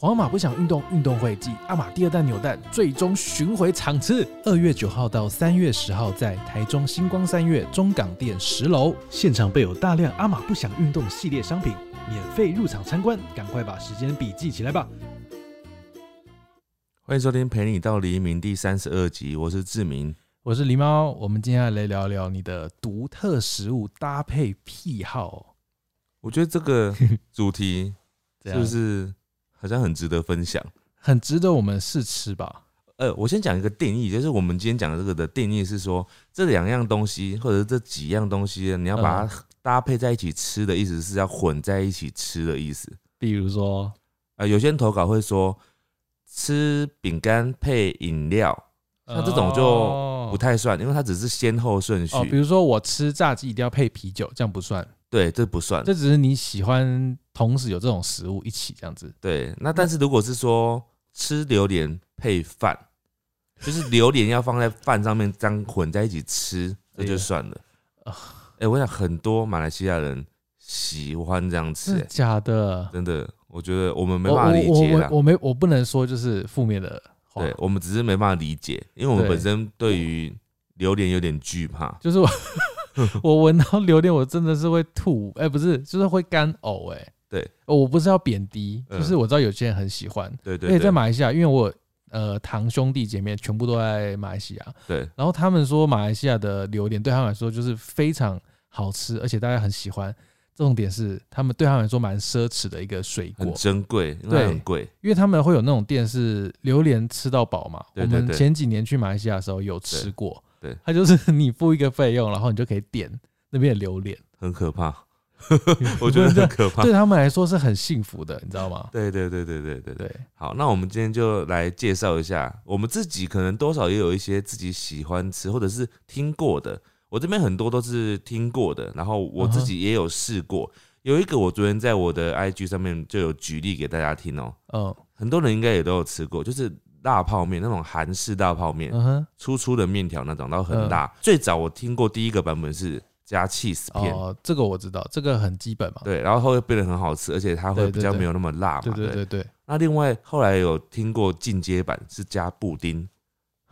皇马不想运动运动会暨阿玛第二弹扭蛋最终巡回场次，二月九号到三月十号在台中星光三月中港店十楼，现场备有大量阿玛不想运动系列商品，免费入场参观，赶快把时间笔记起来吧。欢迎收听《陪你到黎明》第三十二集，我是志明。我是狸猫，我们今天来聊聊你的独特食物搭配癖好，我觉得这个主题 是不是好像很值得分享？很值得我们试吃吧？呃，我先讲一个定义，就是我们今天讲的这个的定义是说，这两样东西或者是这几样东西，你要把它搭配在一起吃的意思是要混在一起吃的意思。比如说，呃，有些人投稿会说吃饼干配饮料，像这种就不太算，因为它只是先后顺序。哦，比如说我吃炸鸡一定要配啤酒，这样不算，对，这不算。这只是你喜欢同时有这种食物一起这样子。对，那但是如果是说吃榴莲配饭，就是榴莲要放在饭上面，这样混在一起吃，这就算了。啊哎、我想很多马来西亚人喜欢这样吃、假的？真的，我觉得我们没我办法理解啦我。我没我不能说就是负面的话，对，我们只是没办法理解，因为我们本身对于榴莲有点惧怕。就是我 我闻到榴莲，我真的是会吐，哎、不是，就是会干呕，哎，对。哦，我不是要贬低，嗯。就是我知道有些人很喜欢，对对而且在对马来西亚，因为我呃堂兄弟姐妹全部都在马来西亚，对，然后他们说马来西亚的榴莲对他们来说就是非常好吃，而且大家很喜欢。重点是他们对他们来说蛮奢侈的一个水很果，珍贵，因为对很贵。因为他们会有那种店是榴莲吃到饱嘛。我们前几年去马来西亚的时候有吃过，对对它就是你付一个费用，然后你就可以点那边的榴莲，很可怕，我觉得很可怕。对他们来说是很幸福的，你知道吗？对对对对对对对。对，好，那我们今天就来介绍一下，我们自己可能多少也有一些自己喜欢吃或者是听过的。我这边很多都是听过的，然后我自己也有试过。有一个我昨天在我的 IG 上面就有举例给大家听哦、嗯很多人应该也都有吃过，就是辣泡面那种韩式大泡面，粗粗的面条那种，然后很大。最早我听过第一个版本是加 cheese 片，哦，这个我知道，这个很基本嘛。对，然后后来变得很好吃，而且它会比较没有那么辣嘛，对对对。对，那另外后来有听过进阶版是加布丁，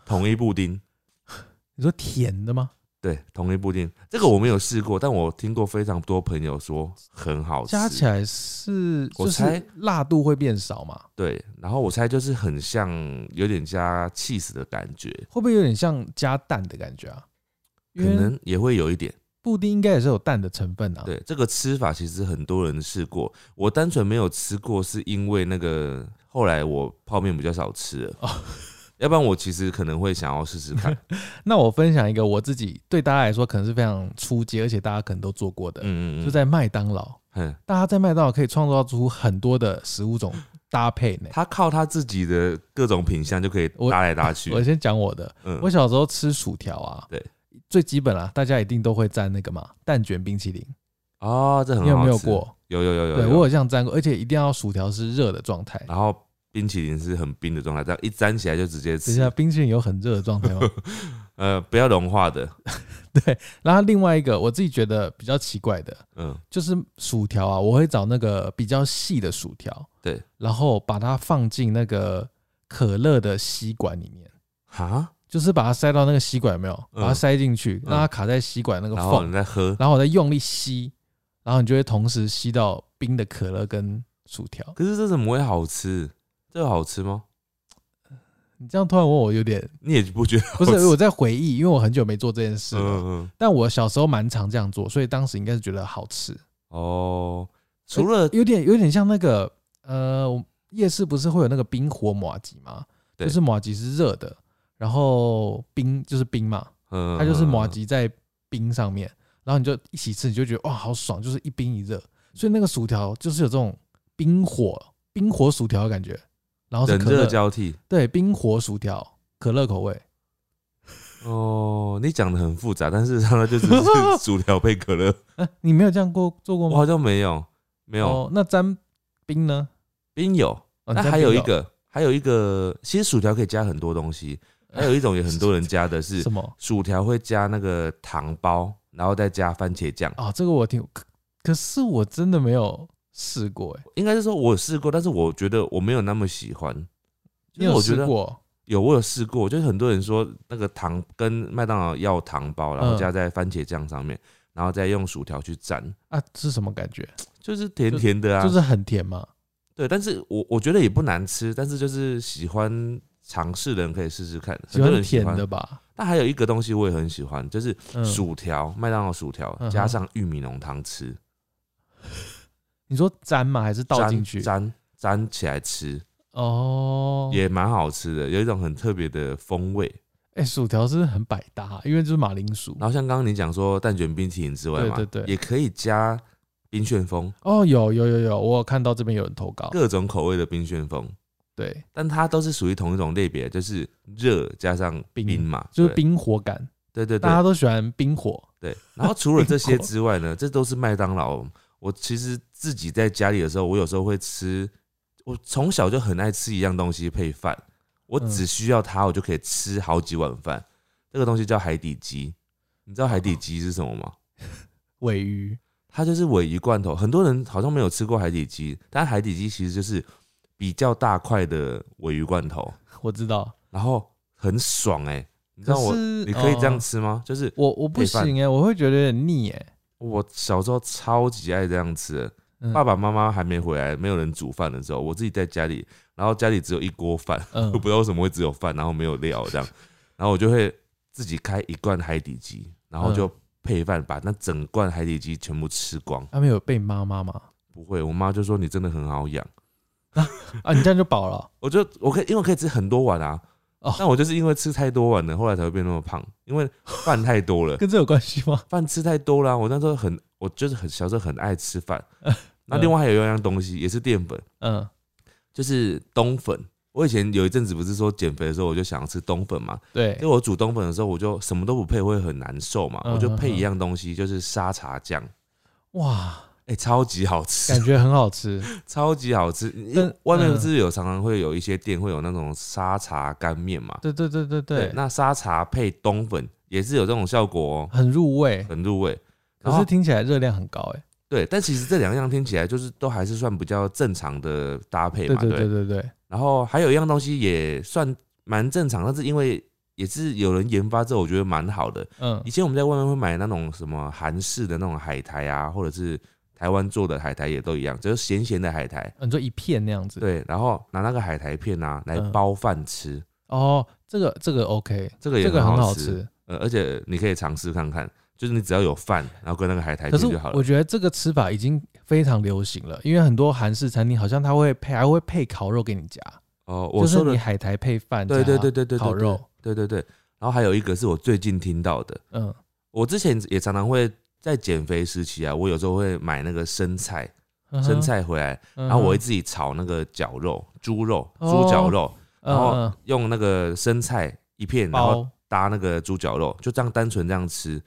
统一布丁，你说甜的吗？对，同一布丁，这个我没有试过，但我听过非常多朋友说很好吃。加起来是我猜辣度会变少嘛？对，然后我猜就是很像有点加 cheese 的感觉，会不会有点像加蛋的感觉啊？可能也会有一点。布丁应该也是有蛋的成分啊。对，这个吃法其实很多人试过，我单纯没有吃过，是因为那个后来我泡面比较少吃了。哦要不然我其实可能会想要试试看，那我分享一个我自己对大家来说可能是非常出街，而且大家可能都做过的，嗯嗯嗯，就在麦当劳。嗯，大家在麦当劳可以创造出很多的食物种搭配呢。他靠他自己的各种品相就可以我搭来搭去。我先讲我的，嗯我小时候吃薯条啊，对，最基本啦，大家一定都会蘸那个嘛蛋卷冰淇淋，哦，这很好你有没有？过？有有有有对有我有这样蘸过，而且一定要薯条是热的状态。然后冰淇淋是很冰的状态，这样一沾起来就直接吃等一下，。冰淇淋有很热的状态吗？呃，不要融化的。对。然后另外一个我自己觉得比较奇怪的，嗯，就是薯条啊，我会找那个比较细的薯条，对，然后把它放进那个可乐的吸管里面，哈，就是把它塞到那个吸管有没有？嗯把它塞进去，嗯让它卡在吸管那个然后缝你再喝。然后我再用力吸，然后你就会同时吸到冰的可乐跟薯条。可是这怎么会好吃？这个好吃吗？你这样突然问我，有点 你也不觉得好不吃？是我在回忆，因为我很久没做这件事了。嗯嗯。但我小时候蛮常这样做，所以当时应该是觉得好吃，哦，除了有点有点像那个呃，我夜市不是会有那个冰火马吉吗？对就是马吉是热的，然后冰就是冰嘛，嗯，它就是马吉在冰上面，然后你就一起吃，你就觉得哇好爽，就是一冰一热，所以那个薯条就是有这种冰火冰火薯条的感觉，然后是冷热乐，交替。对，冰火薯条，可乐口味，哦，你讲的很复杂，但事实上它就只是 薯条配可乐。哎、你没有这样过做过吗？我好像没有，没有哦，那沾冰呢？冰有。哦那还有一，个，还有一个，其实薯条可以加很多东西。还有一种也很多人加的是 什么？薯条会加那个糖包，然后再加番茄酱。哦、这个我听，可可是我真的没有试过哎，应该是说我有试过，但是我觉得我没有那么喜欢。因为我觉得试过？有，我有试过，就是很多人说那个糖跟麦当劳要糖包，然后嗯加在番茄酱上面，然后再用薯条去蘸，啊，是什么感觉？就是甜甜的啊。就是很甜嘛。对，但是我我觉得也不难吃，但是就是喜欢尝试的人可以试试看。喜很多人喜欢欢甜的。吧？那还有一个东西我也很喜欢，就是嗯，薯条，麦当劳薯条加上玉米浓汤吃，你说粘吗？还是倒进去？沾沾起来吃，哦，也蛮好吃的，有一种很特别的风味。哎、薯条是很百搭，因为就是马铃薯。然后像刚刚你讲说蛋卷冰淇淋之外嘛，对对对也可以加冰旋风，哦，有有有有，我有看到这边有人投稿。各种口味的冰旋风，对，但它都是属于同一种类别，就是热加上冰冰嘛，就是，冰火感，对对对大家都喜欢冰火。对。然后除了这些之外呢，这都是麦当劳。我其实自己在家里的时候，我有时候会吃，我从小就很爱吃一样东西配饭，我嗯只需要它，我就可以吃好几碗饭。这个东西叫海底鸡，你知道海底鸡是什么吗？尾鱼，它就是尾鱼罐头，很多人好像没有吃过海底鸡，但海底鸡其实就是比较大块的尾鱼罐头，我知道。然后很爽哎、你知道我你可以这样哦吃吗？就是我我不行哎、我会觉得有点腻哎、我小时候超级爱这样吃的，嗯爸爸妈妈还没回来，没有人煮饭的时候，我自己在家里，然后家里只有一锅饭，嗯 我不知道为什么会只有饭，然后没有料这样，然后我就会自己开一罐海底鸡，然后就配饭，把那整罐海底鸡全部吃光。他们有被妈妈吗？不会，我妈就说你真的很好养。啊，你这样就饱了。我就我可以，因为我可以吃很多碗啊。哦但我就是因为吃太多碗了，后来才会变那么胖，因为饭太多了，跟这有关系吗？饭吃太多了啊、我那时候很，我就是很小时候很爱吃饭。那另外还有一样东西也是淀粉，嗯，就是冬粉。我以前有一阵子不是说减肥的时候，我就想要吃冬粉嘛。对因为我煮冬粉的时候，我就什么都不配，会很难受嘛。嗯我就配一样东西，就是沙茶酱，哇，哎、超级好吃感，觉很好吃。超级好吃。因外面嗯不是有常常会有一些店会有那种沙茶干面嘛？对对对对对，那沙茶配冬粉也是有这种效果哦，很入味，很入味。可是听起来热量很高哎、对，但其实这两样听起来就是都还是算比较正常的搭配嘛，对对对对对对，然后还有一样东西也算蛮正常，但是因为也是有人研发之后，我觉得蛮好的。嗯以前我们在外面会买那种什么韩式的那种海苔啊，或者是台湾做的海苔也都一样，就是咸咸的海苔。你说一片那样子。对，然后拿那个海苔片啊来嗯包饭吃，哦，这个这个 OK，这个也这个很好吃。呃，而且你可以尝试看看，就是你只要有饭，然后跟那个海苔可是片就好了。我觉得这个吃法已经非常流行了，因为很多韩式餐厅好像它会配还会配烤肉给你夹，哦，我就是说的你海苔配饭，对对对对对，对烤肉，，对对对。然后还有一个是我最近听到的，嗯我之前也常常会在减肥时期啊，我有时候会买那个生菜，嗯生，菜回来，然然后我会自己炒那个绞肉，猪肉，哦猪绞肉，然后嗯用那个生菜一片，嗯然后，搭那个猪绞肉，就这样单纯这样吃。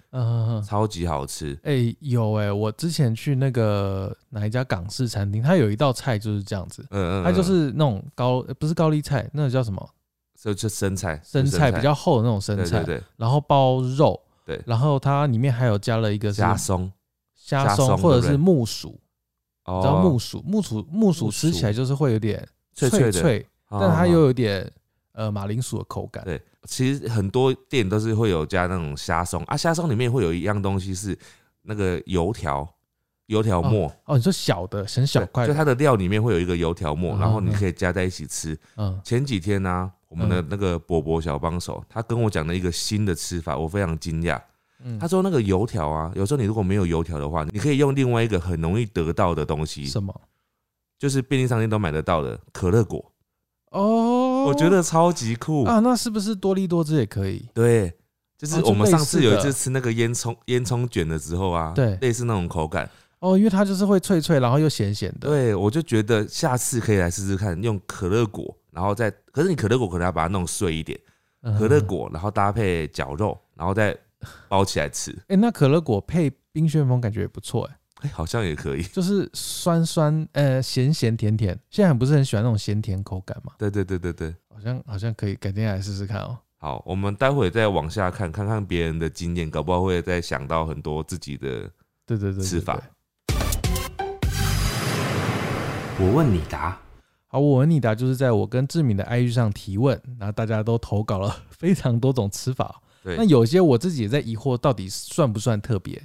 超级好吃。哎、有哎、我之前去那个哪一家港式餐厅，它有一道菜就是这样子，嗯嗯，它就嗯是那种高呃不是高丽菜，那个叫什么就就生菜，生菜比较厚的那种生菜，对对对，然后包肉，对。然后它里面还有加了一个是虾松。虾虾松松或者是木薯，哦，你知道木薯木薯木薯吃起来就是会有点脆脆脆的，哦但它又哦。有点呃马铃薯的口感。对其实很多店都是会有加那种虾松。啊，虾松里面会有一样东西是那个油条，油条末，哦，你说小的很小对块，就它的料里面会有一个油条末，嗯然后你嗯可以加在一起吃。嗯。前几天呢、我们的嗯那个伯伯小帮手，他跟我讲了一个新的吃法，我非常惊讶。嗯，他说那个油条啊，有时候你如果没有油条的话，你可以用另外一个很容易得到的东西，什么？就是便利商店都买得到的可乐果，哦，我觉得超级酷。啊，那是不是多利多汁也可以？对，就是我们上次有一次吃那个烟囱烟囱卷的时候啊，对类似那种口感。哦，因为它就是会脆脆，然后又咸咸的。对，我就觉得下次可以来试试看，用可乐果，然后再，可是你可乐果可能要把它弄碎一点，嗯可乐。果，然后搭配绞肉，然后再包起来吃，哎、那可乐果配冰旋风感觉也不错哎、哎、好像也可以。就是酸酸呃咸咸甜甜。现在不是很喜欢那种咸甜口感嘛？对对对对对，好像好像可以改天来试试看哦。好，我们待会再往下看，看看别人的经验，搞不好会再想到很多自己的。对对对对吃法我问你答。好，我问你答就是在我跟志敏的 IG 上提问，然后大家都投稿了 非常多种吃法。对那，有些我自己也在疑惑，到底算不算特别？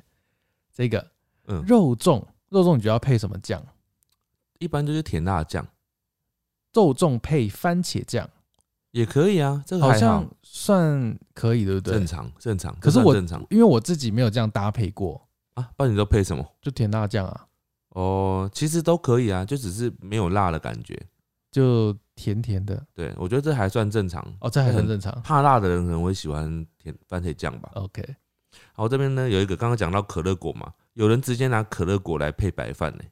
这个嗯，肉粽，肉粽你觉得要配什么酱？一般就是甜辣酱肉粽配番茄酱，也可以啊，这个还好像算可以，对不对正？常正常。可是我正常因为我自己没有这样搭配过，啊，不然你都配什么？就甜辣酱啊，哦，其实都可以啊，就只是没有辣的感觉。就甜甜的。对，我觉得这还算正常。哦，这还算很正常。怕辣的人可能会喜欢甜番茄酱吧。OK，好，这边呢有一个刚刚讲到可乐果嘛，有人直接拿可乐果来配白饭呢、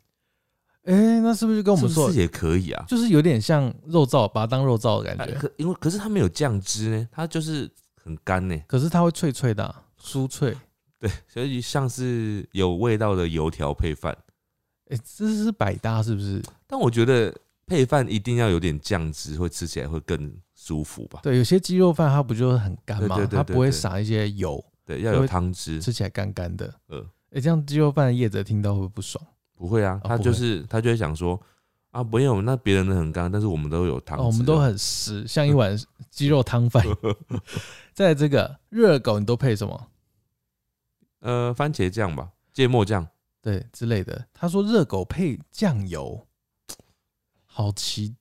哎、那是不是就跟我们说是不是，也可以啊？就是有点像肉燥，把它当肉燥的感觉？哎可因为可是它没有酱汁呢，它就是很干呢、可是它会脆脆的啊、酥脆。对，所以像是有味道的油条配饭。哎、这是百搭是不是？但我觉得配饭一定要有点酱汁，会吃起来会更舒服吧？对，有些鸡肉饭它不就是很干吗？它不会撒一些油，对，要有汤汁。吃起来干干的。呃哎、这样鸡肉饭的业者听到会不会不爽？不会啊，他就是他就会想说啊，没有，那别人的很干，但是我们都有汤我们都很湿，像一碗鸡肉汤饭。再来这个热狗，你都配什么？呃番茄酱吧，芥末酱。对之类的。他说热狗配酱油，好奇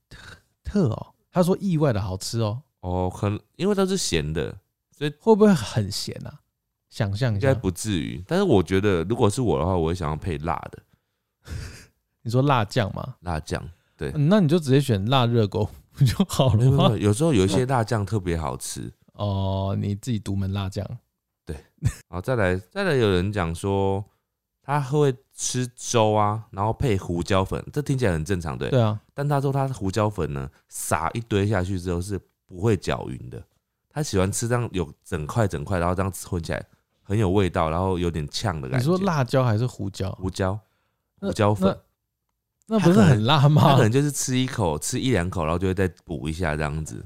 特哦。他说意外的好吃哦，哦，可能因为它是咸的，所以会不会很咸啊？想象一下，应该不至于。但是我觉得，如果是我的话，我会想要配辣的 你说辣酱吗？辣酱。对，嗯那你就直接选辣热狗不就好了？有时候有一些辣酱特别好吃。哦，你自己独门辣酱，对好，再来再来，有人讲说他会吃粥啊，然后配胡椒粉，这听起来很正常，对。对啊，但他说他胡椒粉呢，撒一堆下去之后是不会搅匀的。他喜欢吃这样有整块整块，然后这样混起来很有味道，然后有点呛的感觉。你说辣椒还是胡椒？胡椒胡椒粉，那不是很辣吗他吗可？能就是吃一口吃一两口，然后就会再补一下这样子。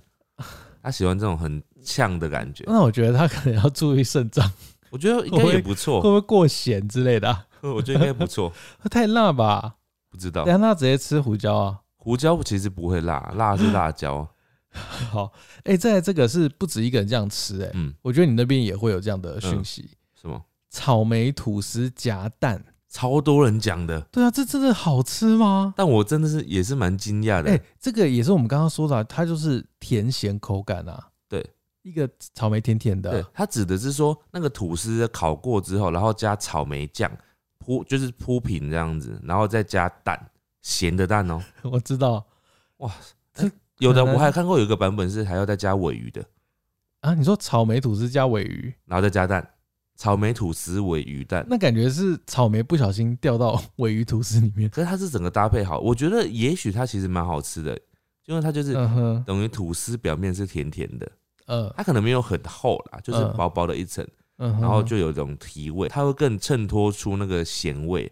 他喜欢这种很呛的感觉，那我觉得他可能要注意肾脏，我觉得应该也不错会错不，会过咸之类的啊、我觉得应该不错。太辣吧？不知道等下那直接吃胡椒啊。胡椒其实不会辣，辣是辣椒。好，哎、再来这个是不止一个人这样吃、哎、嗯，我觉得你那边也会有这样的讯息。什么？草莓吐司夹蛋，超多人讲的，对啊，这真的好吃吗？但我真的是也是蛮惊讶的。哎、这个也是我们刚刚说的啊，它就是甜咸口感啊。对，一个草莓甜甜对的，，它指的是说那个吐司烤过之后，然后加草莓酱铺，就是铺平这样子，然后再加蛋，咸的蛋哦。我知道哇，这有的我还看过有一个版本是还要再加尾鱼的，啊。你说草莓吐司加尾鱼，然后再加蛋，草莓吐司尾鱼蛋。那感觉是草莓不小心掉到尾鱼吐司里面。可是它是整个搭配好，我觉得也许它其实蛮好吃的，因为它就是嗯哼，等于吐司表面是甜甜的，呃，它可能没有很厚啦，就是嗯薄薄的一层，嗯，然后就有一种提味，它会更衬托出那个咸味，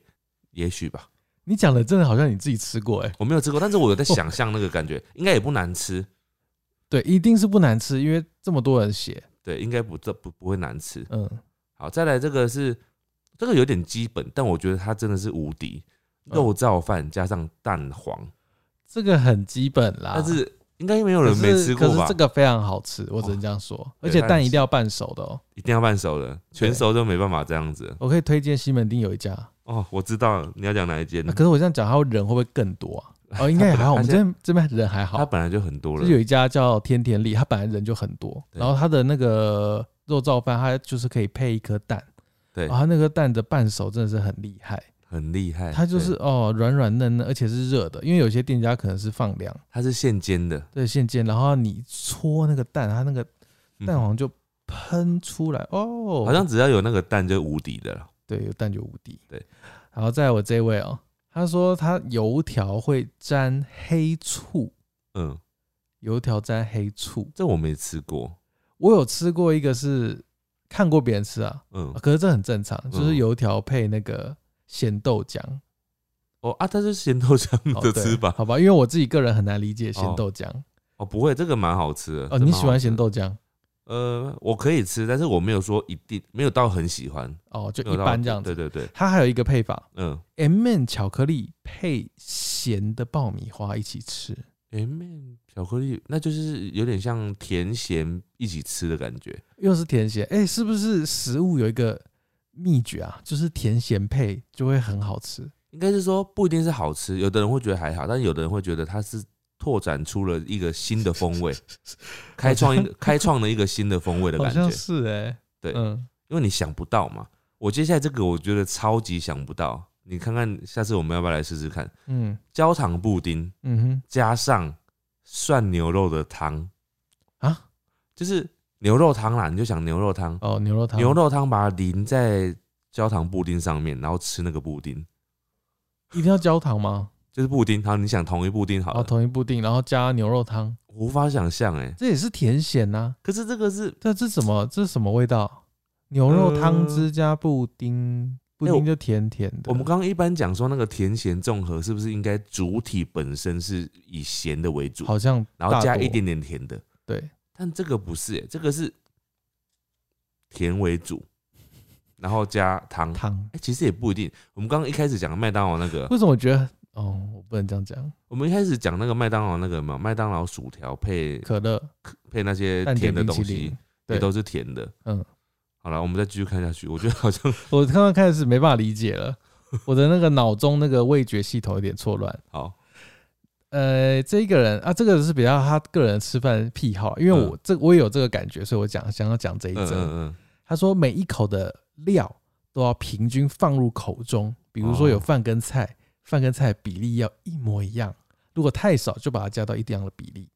也许吧。你讲的真的好像你自己吃过哎、我没有吃过，但是我有在想象那个感觉，应该也不难吃。对，一定是不难吃，因为这么多人写，对，应该不这不不会难吃。嗯，好，再来这个是这个有点基本，但我觉得它真的是无敌。嗯肉燥饭加上蛋黄，这个很基本啦。但是应该没有人没吃过吧可是这？个非常好吃，我只能这样说，而且蛋一定要半熟的哦。一定要半熟的，全熟就没办法这样子。我可以推荐西门町有一家，哦，我知道了你要讲哪一间啊，可是我这样讲，他人会不会更多啊？哦，应该也还好，我们这边这边人还好。他本来就很多就了。有一家叫天天利，他本来人就很多，然后他的那个肉燥饭，他就是可以配一颗蛋，对然后它那个蛋的半熟真的是很厉害，很厉害。它就是哦软软嫩嫩，而且是热的，因为有些店家可能是放凉，它是现煎的，对现煎，然后你搓那个蛋，它那个嗯蛋黄就喷出来。哦，好像只要有那个蛋就无敌的了。对，有蛋就无敌。对，然后再来我这位哦，他说他油条会沾黑醋，嗯，油条沾黑醋，这我没吃过。我有吃过一个是看过别人吃啊，嗯，可是这很正常，就是嗯。油条配那个咸豆浆哦啊，它是咸豆浆的吃法。好吧？因为我自己个人很难理解咸豆浆哦，不会，这个蛮好吃的。哦，你喜欢？咸豆浆？呃，我可以吃，但是我没有说一定没有到很喜欢，哦，就一般这样子。对对对，它还有一个配法嗯，M 巧克力配咸的爆米花一起吃。，M M 巧克力，那就是有点像甜咸一起吃的感觉。又是甜咸，哎、是不是食物有一个秘诀啊？就是甜咸配就会很好吃。应该是说不一定是好吃，有的人会觉得还好，但有的人会觉得它是拓展出了一个新的风味，开创一个开创了一个新的风味的感觉。是哎、对嗯，因为你想不到嘛。我接下来这个我觉得超级想不到，你看看下次我们要不要来试试看？嗯焦糖布丁嗯哼加上涮牛肉的汤，啊就是牛肉汤啦，你就想牛肉汤，哦，牛肉汤，牛肉汤把它淋在焦糖布丁上面，然后吃那个布丁，一定要焦糖吗？就是布丁。好，你想同一布丁好哦，了，同一布丁，然后加牛肉汤，我无法想象哎。这也是甜咸呐、可是这个是这这什么？这是什么味道？牛肉汤呃汁加布丁，布哎我丁就甜甜的。我们刚刚一般讲说那个甜咸综合，是不是应该主体本身是以咸的为主，好像然后加多一点点甜的？对，但这个不是、欸，这个是甜为主，然后加糖糖。哎、汤。其实也不一定。我们刚刚一开始讲麦当劳那个，为什么我觉得？哦，我不能这样讲。我们一开始讲那个麦当劳那个嘛，麦当劳薯条配可乐、配那些甜的东西，，也对都是甜的。嗯，好了，我们再继续看下去。我觉得好像我刚刚开始没办法理解了，我的那个脑中那个味觉系统有点错乱。好，呃，这一个人啊，这个是比较他个人吃饭癖好，因为我、这我也有这个感觉，所以我讲想要讲这一嗯则。嗯嗯，他说每一口的料都要平均放入口中，比如说有哦饭跟菜，饭跟菜比例要一模一样，如果太少就把它加到一样的比例。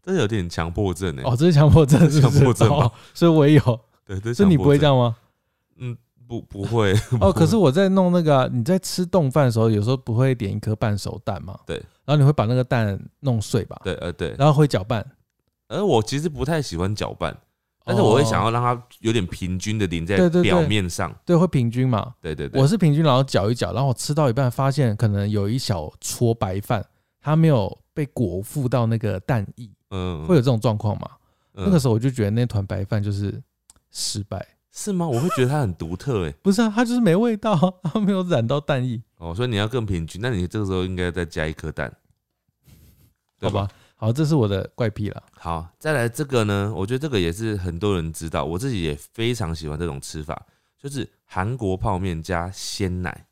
这有点强迫症哎、哦，这是强迫症是不是，强迫症哦所以我也有，对对，所以你不会这样？样吗？嗯，不不会。哦，可是我在弄那个啊、你在吃冻饭的时候，有时候不会点一颗半熟蛋吗？对，然后你会把那个蛋弄碎吧，对呃对，然后会搅拌，而我其实不太喜欢搅拌，但是我会想哦要让它有点平均的淋在对对对。表面上。对，会平均嘛。对对对，我是平均，然后搅一搅，然后我吃到一半发现可能有一小撮白饭，它没有被裹覆到那个蛋液，嗯。会有这种状况嘛？嗯。那个时候我就觉得那团白饭就是失败，是吗？我会觉得它很独特哎。不是啊，它就是没味道，它没有染到蛋液，哦，所以你要更平均，那你这个时候应该再加一颗蛋，对好吧？好，这是我的怪癖了。好，再来这个呢，我觉得这个也是很多人知道，我自己也非常喜欢这种吃法，就是韩国泡面加鲜奶。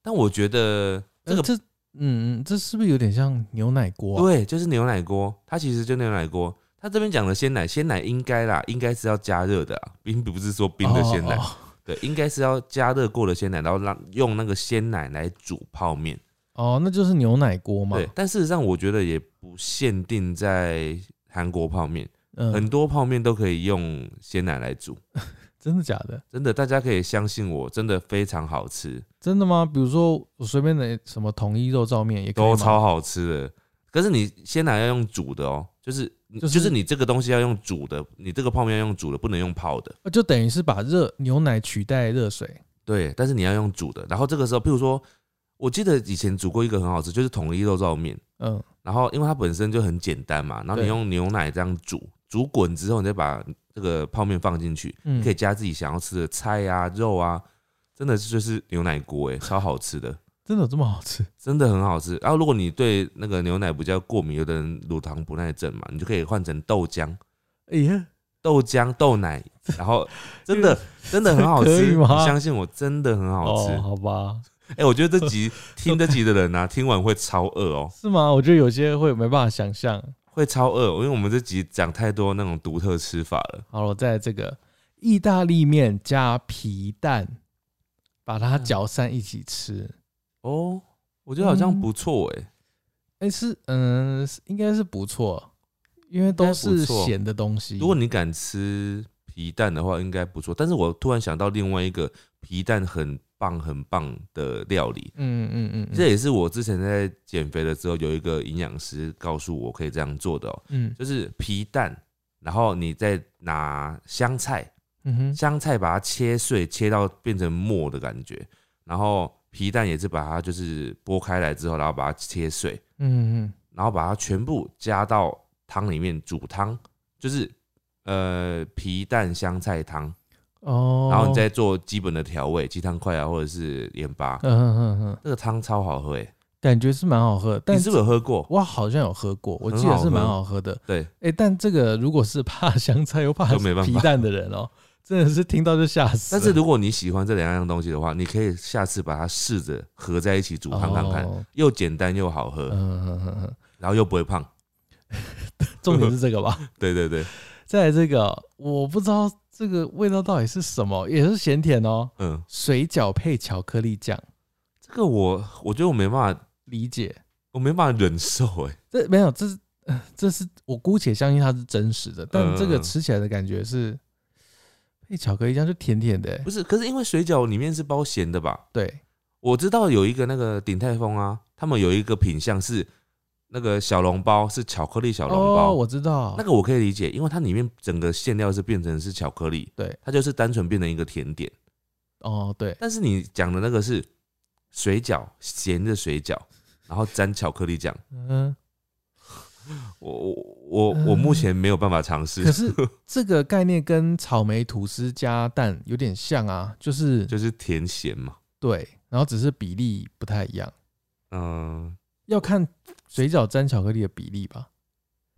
但我觉得这个呃这嗯，嗯这是不是有点像牛奶锅、啊？对，就是牛奶锅，它其实就牛奶锅。它这边讲的鲜奶，鲜奶应该啦，应该是要加热的啊，并不是说冰的鲜奶。哦哦对，应该是要加热过的鲜奶，然后让用那个鲜奶来煮泡面。哦，那就是牛奶锅嘛。对，但事实上我觉得也不限定在韩国泡面，嗯，很多泡面都可以用鲜奶来煮。真的假的？真的，大家可以相信我，真的非常好吃，真的吗？比如说我随便的什么统一肉燥面也可以都超好吃的。可是你鲜奶要用煮的哦，就是你就是就是你这个东西要用煮的，你这个泡面要用煮的，不能用泡的。呃就等于是把热牛奶取代热水。对，但是你要用煮的。然后这个时候，譬如说，我记得以前煮过一个很好吃，就是统一肉燥面。嗯，然后因为它本身就很简单嘛，然后你用牛奶这样煮，煮滚之后，你再把这个泡面放进去，嗯可以加自己想要吃的菜啊、肉啊，真的就是牛奶锅哎，超好吃的，真的有这么好吃？真的很好吃。然后如果你对那个牛奶比较过敏，有的人乳糖不耐症嘛，你就可以换成豆浆。哎呀，豆浆、豆奶，然后真的真的很好吃，你吗相信我，真的很好吃。哦，好吧，哎、我觉得这集 听这集的人啊，听完会超饿哦，是吗？我觉得有些会没办法想象。会超饿，因为我们这集讲太多那种独特吃法了。好了，我再来这个意大利面加皮蛋，把它嗯搅散一起吃。哦，我觉得好像嗯。不错哎、哎、是嗯，是应该是不错，因为都是咸的东西。如果你敢吃皮蛋的话，应该不错。但是我突然想到另外一个皮蛋很棒很棒的料理，嗯嗯嗯嗯，这也是我之前在减肥的时候有一个营养师告诉我可以这样做的哦，嗯。就是皮蛋，然后你再拿香菜，嗯哼，香菜把它切碎，切到变成末的感觉，然后皮蛋也是把它就是剥开来之后，然后把它切碎，嗯嗯然后把它全部加到汤里面煮汤，就是呃皮蛋香菜汤，哦，然后你再做基本的调味，鸡汤块啊，或者是盐巴，嗯哼哼哼，这个汤超好喝哎。感觉是蛮好喝，但你是不是有喝过？我好像有喝过，我记得是蛮好喝的。对，哎、但这个如果是怕香菜又怕皮蛋的人哦、真的是听到就吓死。但是如果你喜欢这两样东西的话，你可以下次把它试着合在一起煮汤看看，哦又简单又好喝，然后又不会胖。重点是这个吧？对 对对，再来这个，我不知道这个味道到底是什么，也是咸甜哦、嗯，水饺配巧克力酱，这个我我觉得我没办法，理解？我没办法忍受哎。这没有，这是呃这是我姑且相信它是真实的，但这个嗯吃起来的感觉是配巧克力酱是甜甜的、欸不是，可是因为水饺里面是包咸的吧？对，我知道有一个那个鼎泰丰啊，他们有一个品相是那个小笼包，是巧克力小笼包。哦，我知道，那个我可以理解，因为它里面整个馅料是变成是巧克力，对，它就是单纯变成一个甜点。哦对，但是你讲的那个是水饺，咸的水饺，然后沾巧克力酱。嗯。我我我我目前没有办法尝试可，是这个概念跟草莓吐司加蛋有点像啊，就是 就是甜咸嘛。对，然后只是比例不太一样，嗯，要看水饺沾巧克力的比例吧，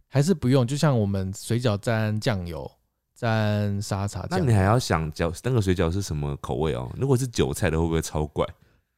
还是不用？就像我们水饺沾酱油、沾沙茶酱那你，还要想饺那个水饺是什么口味哦？如果是韭菜的，会不会超怪？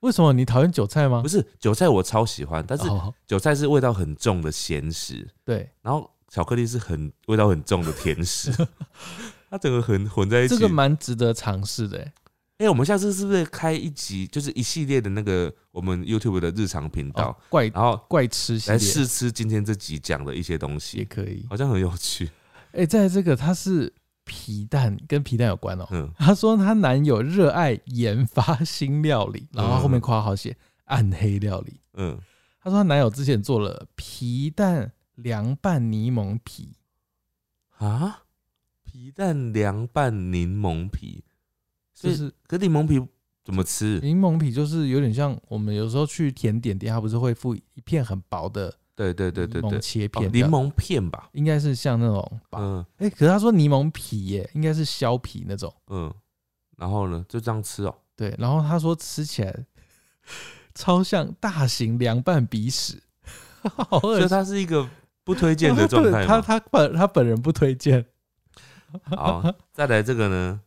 为什么你讨厌韭菜吗不？是韭菜，我超喜欢，但是哦，韭菜是味道很重的咸食，对，然后巧克力是很味道很重的甜食，它整个很混在一起。这个蛮值得尝试的欸。哎、我们下次是不是开一集，就是一系列的那个我们 YouTube 的日常频道，哦，怪然后怪吃来试吃今天这集讲的一些东西也，可以。好像很有趣。哎，在这个它是皮蛋，跟皮蛋有关哦。嗯，她说她男友热爱研发新料理，然后后面括号写暗黑料理。嗯，她说她男友之前做了皮蛋凉拌柠檬皮，啊，皮蛋凉拌柠檬皮，就是是可柠檬皮怎么吃？柠檬皮就是有点像我们有时候去甜点店，它不是会附一片很薄的对对对对柠檬对，切片柠檬片吧。应该是像那种吧？嗯哎、可是他说柠檬皮耶，应该是削皮那种。嗯，然后呢，就这样吃哦。对，然后他说吃起来超像大型凉拌鼻屎，好恶所以心。它是一个不推荐的状态他吗？他本他本人不推荐。好，再来这个呢，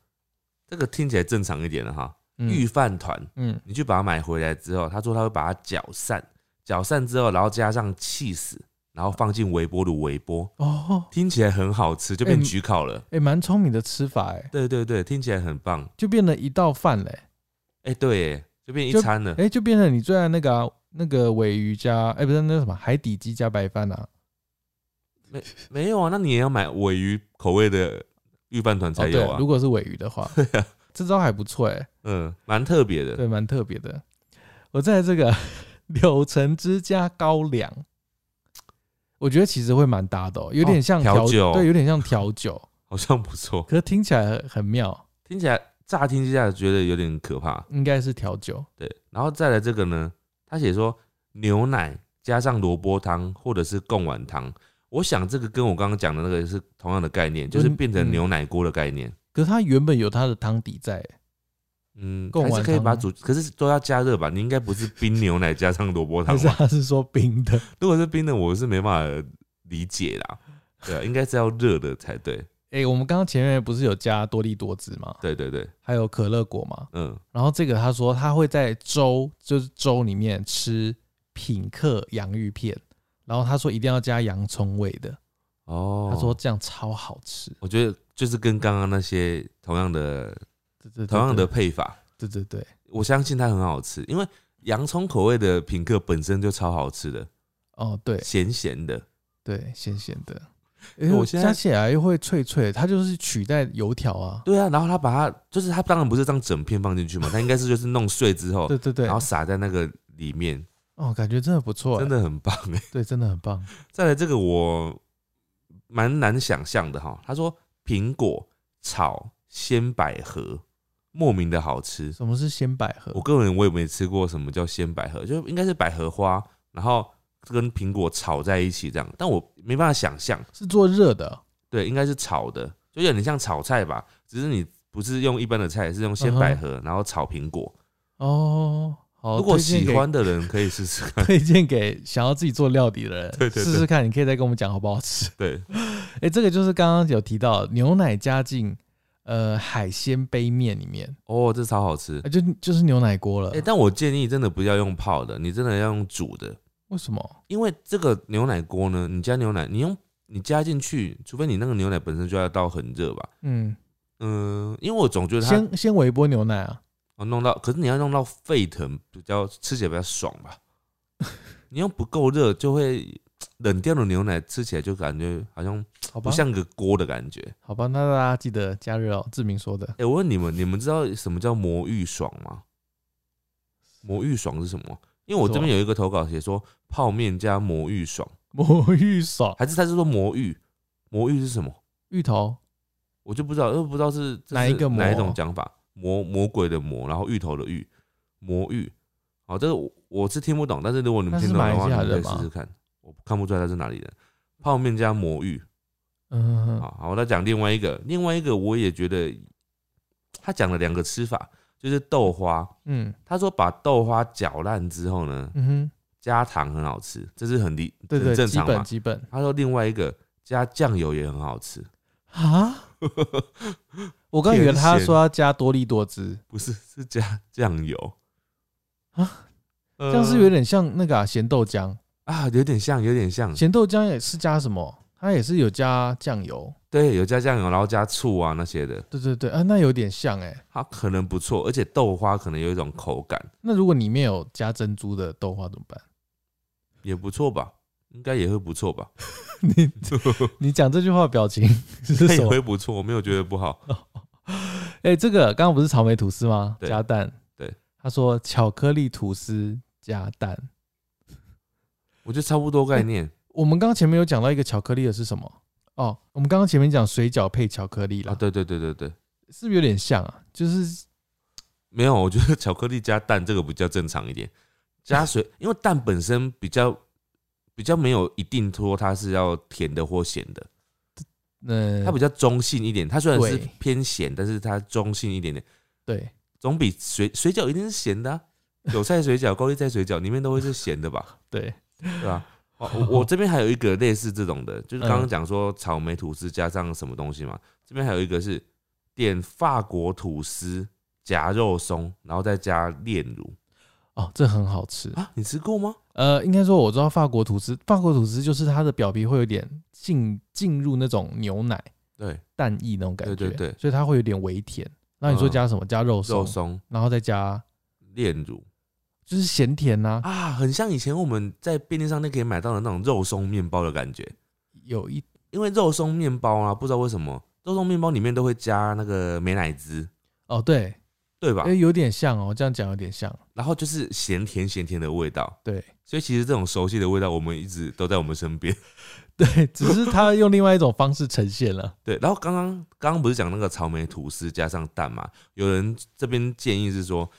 这个听起来正常一点了哈。御嗯饭团，嗯你去把它买回来之后，他说他会把它搅散，搅散之后，然后加上 cheese，然后放进微波炉微波，哦，听起来很好吃，就变哎焗烤了。哎、蛮聪明的吃法哎，对对对，听起来很棒。就变了一道饭嘞。哎、对耶，就变一餐了。哎、就变成你最爱那个啊、那个尾鱼加哎、不是那个什么海底鸡加白饭啊。没没有啊，那你也要买尾鱼口味的御饭团才哦，有啊。，对如果是尾鱼的话，这招还不错哎。嗯，蛮特别的。对，蛮特别的。我在这个 柳橙之家高粱，我觉得其实会蛮搭的、哦，有点像调酒对，有点像调酒，好像不错，可是听起来很很妙，听起来乍听之下觉得有点可怕。应该是调酒。对，然后再来这个呢，他写说牛奶加上萝卜汤或者是贡丸汤，我想这个跟我刚刚讲的那个是同样的概念，就是变成嗯牛奶锅的概念。可是它原本有它的汤底在、嗯，还是可以把汤煮，可是都要加热吧？你应该不是冰牛奶加上萝卜汤吧？他是说冰的？如果是冰的，我是没办法理解啦。对啊，应该是要热的才对。哎、我们刚刚前面不是有加多利多汁吗？对对对，还有可乐果嘛？嗯，然后这个他说他会在粥，就是粥里面吃品客洋芋片，然后他说一定要加洋葱味的，哦，他说这样超好吃。我觉得就是跟刚刚那些同样的对对对同样的配法，对对对，我相信它很好吃，因为洋葱口味的品客本身就超好吃的，哦对。咸咸的。对，咸咸的，我现在加起来又会脆脆，它就是取代油条啊。对啊，然后他把它就是他当然不是这样整片放进去嘛，他应该是就是弄碎之后，对对对。然，后撒在那个里面，哦，感觉真的不错欸，真的很棒哎。对，真的很棒。再来这个我蛮难想象的哈，他说苹果炒鲜百合，莫名的好吃。什么是鲜百合我？个人我也没吃过什么叫鲜百合，就应该是百合花，然后跟苹果炒在一起这样，但我没办法想象，是做热的，对，应该是炒的，就有点像炒菜吧，只是你不是用一般的菜，是用鲜百合，然后炒苹果。哦，好，如果喜欢的人可以试试看。推荐给想要自己做料理的人，对对对试试看，你可以再跟我们讲好不好吃。对，哎、这个就是刚刚有提到牛奶加进呃海鲜杯面里面，哦，这超好吃呃、。就就是牛奶锅了。哎、但我建议真的不要用泡的，你真的要用煮的，为什么？因为这个牛奶锅呢，你加牛奶，你用你加进去，除非你那个牛奶本身就要到很热吧。嗯，嗯，因为我总觉得它先先微波牛奶啊。哦弄到，可是你要弄到沸腾，比较吃起来比较爽吧。你用不够热，就会冷掉的牛奶吃起来就感觉好像不，像个锅的感觉。好吧，那大家记得加热哦。志明说的哎、我问你们，你们知道什么叫魔芋爽吗？魔芋爽是什么？因为我这边有一个投稿写说泡面加魔芋爽，魔芋爽，还是他是说魔芋？魔芋是什么？芋头我就不知道，又不知道是是哪一个哪一种讲法？魔魔鬼的魔，然后芋头的芋，魔芋。好，这个我我是听不懂，但是如果你们听懂的话，你们可以试试看。我看不出来他是哪里人。泡面加魔芋，嗯哼，好好，我再讲另外一个，另外一个我也觉得他讲了两个吃法，就是豆花。嗯他说把豆花搅烂之后呢，嗯哼，加糖很好吃，这是很理对对，基很正常嘛本。基本他说另外一个加酱油也很好吃，啊。我刚以为他说要加多利多汁，不是是加酱油啊，这这样是有点像那个啊咸豆浆。啊，有点像，有点像，咸豆浆也是加什么？它也是有加酱油。对，有加酱油，然后加醋啊那些的，对对对，啊，那有点像哎、它可能不错，而且豆花可能有一种口感，那如果里面有加珍珠的豆花怎么办？也不错吧，应该也会不错吧，你 你讲这句话的表情是应该也什么？会不错，我没有觉得不好，哎、这个刚刚不是草莓吐司吗？对加蛋。对，他说巧克力吐司加蛋。我觉得差不多概念我们刚刚前面有讲到一个巧克力的是什么？哦，我们刚刚前面讲水饺配巧克力了，啊，对对对对对，是不是有点像啊？就是 没有，我觉得巧克力加蛋这个比较正常一点，加水，因为蛋本身比较比较没有一定说它是要甜的或咸的，呃，它比较中性一点。它虽然是对偏咸，但是它中性一点点，对总比水水饺一定是咸的、啊。韭菜水饺、高丽菜水饺里面都会是咸的吧？对，对吧、哦，我我这边还有一个类似这种的，就是刚刚嗯讲说草莓吐司加上什么东西嘛，这边还有一个是点法国吐司夹肉松，然后再加炼乳哦，这很好吃。啊，你吃过吗？呃，应该说我知道法国吐司，法国吐司就是它的表皮会有点进进入那种牛奶对，蛋液那种感觉，对对对所以它会有点微甜。那你说嗯加什么？加肉松，肉松然后再加炼乳就是咸甜呐、啊，很像以前我们在便利商店可以买到的那种肉松面包的感觉。有一因为肉松面包啊，不知道为什么肉松面包里面都会加那个美乃滋，哦，对，对吧哎、？有点像哦，这样讲有点像，然后就是咸甜咸甜的味道，对所以其实这种熟悉的味道，我们一直都在我们身边。对，只是它用另外一种方式呈现了。对，然后刚刚刚刚不是讲那个草莓吐司加上蛋嘛？有人这边建议是说，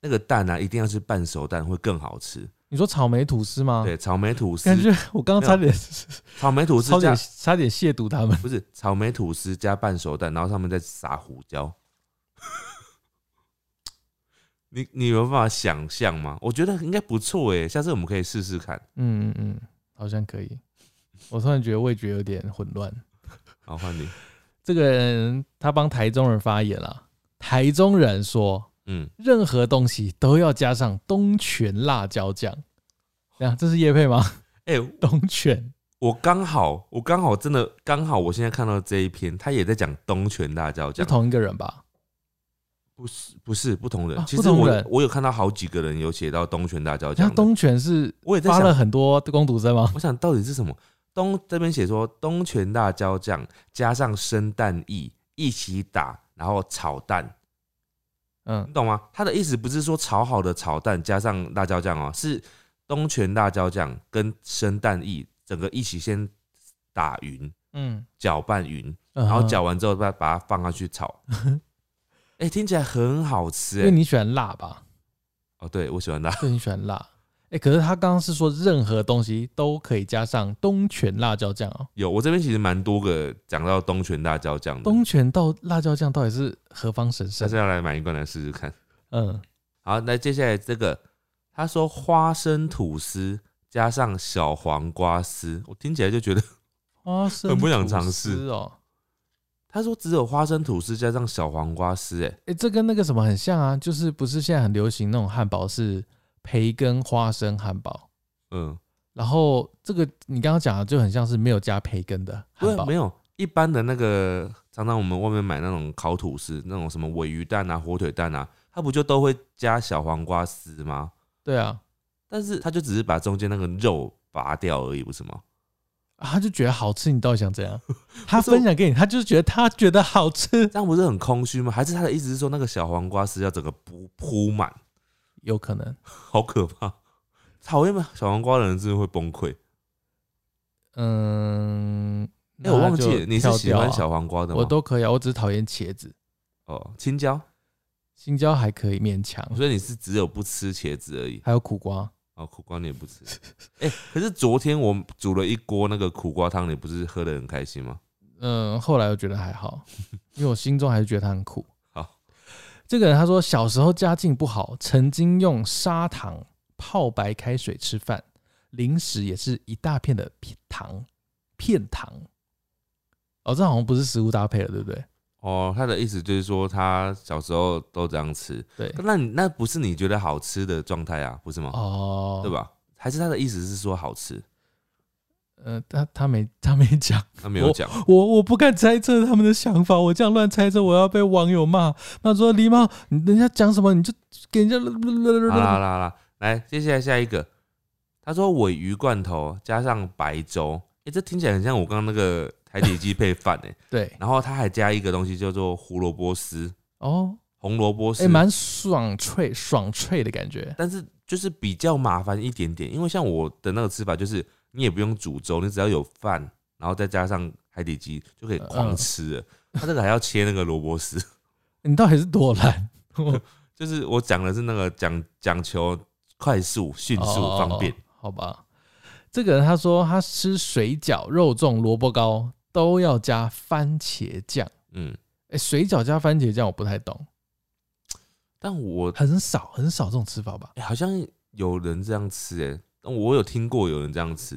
那个蛋啊一定要是半熟蛋会更好吃。你说草莓吐司吗？对，草莓吐司感，觉我刚刚差点草莓吐司加差点差点亵渎他们。不是草莓吐司加半熟蛋，然后上面再撒胡椒。你你有办法想象吗？我觉得应该不错诶，下次我们可以试试看。嗯嗯嗯，好像可以。我突然觉得味觉有点混乱。好，换你。这个人他帮台中人发言了，台中人说，嗯，任何东西都要加上东泉辣椒酱。这样，这是叶配吗？哎、东泉我刚好，我刚好真的刚好，我现在看到这一篇，他也在讲东泉辣椒酱，是同一个人吧？不是不是不同人。啊其实我我有看到好几个人有写到东泉辣椒那酱，东泉是我也发了，很多工读生吗？我想到底是什么？东这边写说东泉辣椒酱加上生蛋液一起打，然后炒蛋，嗯你懂吗？他的意思不是说炒好的炒蛋加上辣椒酱哦，是东泉辣椒酱跟生蛋液整个一起先打匀，嗯，搅拌匀，然然后搅完之后再把它放上去炒。哎、听起来很好吃哎、因为你喜欢辣吧？哦，对我喜欢辣。对，你喜欢辣。哎、可是他刚刚是说任何东西都可以加上东泉辣椒酱哦。有，我这边其实蛮多个讲到东泉辣椒酱的，东泉到辣椒酱到底是何方神圣下次？要来买一罐来试试看。嗯，好，那接下来这个，他说花生吐司加上小黄瓜丝，我听起来就觉得，花生很不想吐尝试哦。他说只有花生吐司加上小黄瓜丝，哎，哎、这跟那个什么很像啊，就是不是现在很流行那种汉堡是培根花生汉堡，嗯，然后这个你刚刚讲的就很像是没有加培根的汉堡。没，有一般的那个，常常我们外面买那种烤吐司，那种什么尾鱼蛋啊、火腿蛋啊，它不就都会加小黄瓜丝吗？对啊，但是它就只是把中间那个肉拔掉而已，不是吗？啊他就觉得好吃，你到底想怎样？他分享给你，他就是觉得他觉得好吃，这样不是很空虚吗？还是他的意思是说那个小黄瓜是要整个铺铺满？有可能。好可怕！讨厌吗小黄瓜的人真的会崩溃。嗯，哎、我忘记了，你是喜欢小黄瓜的吗？我都可以啊，我只是讨厌茄子，哦，青椒，青椒还可以勉强，所以你是只有不吃茄子而已。还有苦瓜。哦，苦瓜你也不吃。哎、可是昨天我煮了一锅那个苦瓜汤，你不是喝的很开心吗？嗯，后来我觉得还好，因为我心中还是觉得它很苦。好，这个人他说小时候家境不好，曾经用砂糖泡白开水吃饭，零食也是一大片的片糖片糖。哦，这好像不是食物搭配了，对不对？哦，他的意思就是说他小时候都这样吃，对，那你那不是你觉得好吃的状态啊，不是吗？哦，对？吧？还是他的意思是说好吃？呃，他他没他没讲，他没有讲。我我不敢猜测他们的想法，我这样乱猜测，我要被网友骂。那说狸猫，你人家讲什么你就给人家。好啦好啦好啦，来，接下来下一个，他说尾鱼罐头加上白粥，哎、这听起来很像我刚刚那个海底鸡配饭哎，对，然后他还加一个东西叫做胡萝卜丝、哦，红萝卜丝，哎，蛮爽脆爽脆的感觉。但是就是比较麻烦一点点，因为像我的那个吃法就是你也不用煮粥，你只要有饭，然后再加上海底鸡就可以狂吃了。他这个还要切那个萝卜丝，你到底是多懒？就是我讲的是那个讲讲求快速、迅速、哦方便。好吧，这个人他说他吃水饺、肉粽、萝卜糕都要加番茄酱。嗯，哎、水饺加番茄酱我不太懂，但我很少很少这种吃法吧？欸好像有人这样吃哎、但我有听过有人这样吃。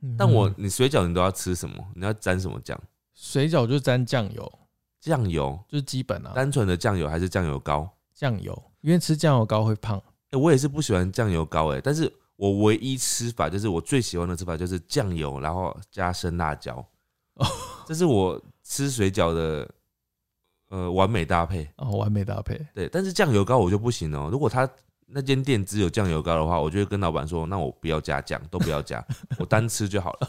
嗯但我你水饺你都要吃什么？你要沾什么酱？水饺就沾酱油，酱油，就是基本啊，单纯的酱油还是酱油膏？酱油，因为吃酱油膏会胖。哎、我也是不喜欢酱油膏哎、但是我唯一吃法就是我最喜欢的吃法就是酱油，然后加生辣椒。哦 这是我吃水饺的呃完美搭配。哦，完美搭配。对，但是酱油膏我就不行哦、如果他那间店只有酱油膏的话，我就会跟老板说，那我不要加酱，都不要加，我单吃就好了。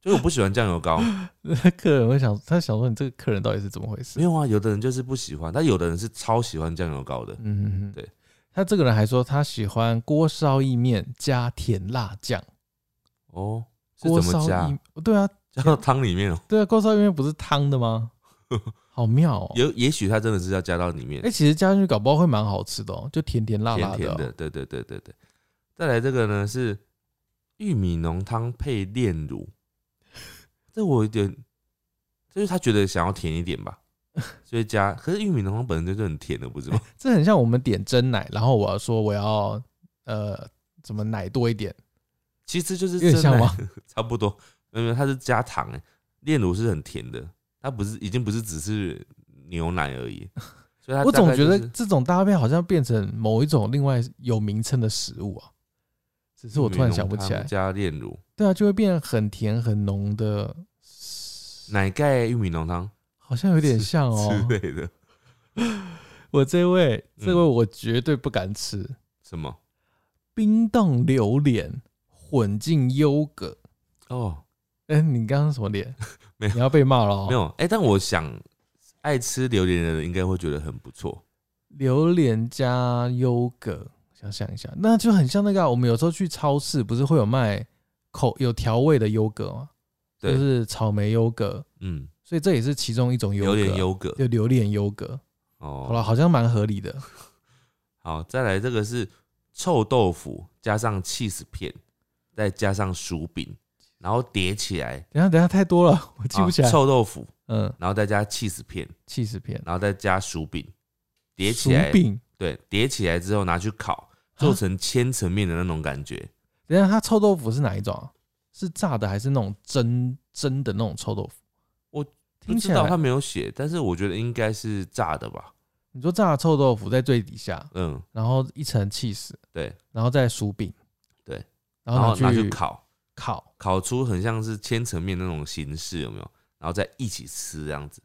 就是我不喜欢酱油膏，那客人会想，他想说你这个客人到底是怎么回事没？有啊，有的人就是不喜欢，但有的人是超喜欢酱油膏的。嗯，嗯嗯对。他这个人还说他喜欢锅烧意面加甜辣酱。哦，是锅烧怎么加？意，对啊，加到汤里面哦、对啊，锅烧意面不是汤的吗？好妙哦！有也许它真的是要加到里面哎、，其实加进去搞不好会蛮好吃的哦，就甜甜辣辣的、哦。甜甜的，对对对对对。再来这个呢是玉米浓汤配炼乳，这我有点，就是他觉得想要甜一点吧，所以加。可是玉米浓汤本身就是很甜的，不是吗？这很像我们点真奶，然后我要说我要呃怎么奶多一点，其实就是有点真奶像吗？差不多，没有，它是加糖哎，炼乳是很甜的，它不是已经不是只是牛奶而已，所以它我总觉得这种搭配好像变成某一种另外有名称的食物啊，只是我突然想不起来。加炼乳对啊，就会变很甜很浓的，奶盖玉米浓汤好像有点像哦。之类的，我这位，嗯这位我绝对不敢吃。什么冰冻榴莲混进优格，哦。哎、你刚刚什么脸？没有你要被骂了哦。没有，哎、但我想爱吃榴莲的人应该会觉得很不错。榴莲加优格，想想一下，那就很像那个啊、我们有时候去超市不是会有卖口有调味的优格吗？就，是草莓优格，嗯，所以这也是其中一种优格啊，榴莲优格就榴莲优格。哦。好了，好像蛮合理的。好，再来这个是臭豆腐加上 cheese 片，再加上薯饼，然后叠起来，等下等下太多了，我记不起来。啊臭豆腐，嗯，然后再加 cheese 片，气死片，然后再加薯饼，叠薯起来，饼。对，叠起来之后拿去烤，做成千层面的那种感觉。等下它臭豆腐是哪一种啊？是炸的还是那种蒸蒸的那种臭豆腐？我不听起来知道他没有写，但是我觉得应该是炸的吧。你说炸的臭豆腐在最底下，嗯，然后一层气死，对，然后再薯饼，对，然后然后拿去去烤，烤。烤出很像是千层面那种形式，有没有？然后再一起吃这样子，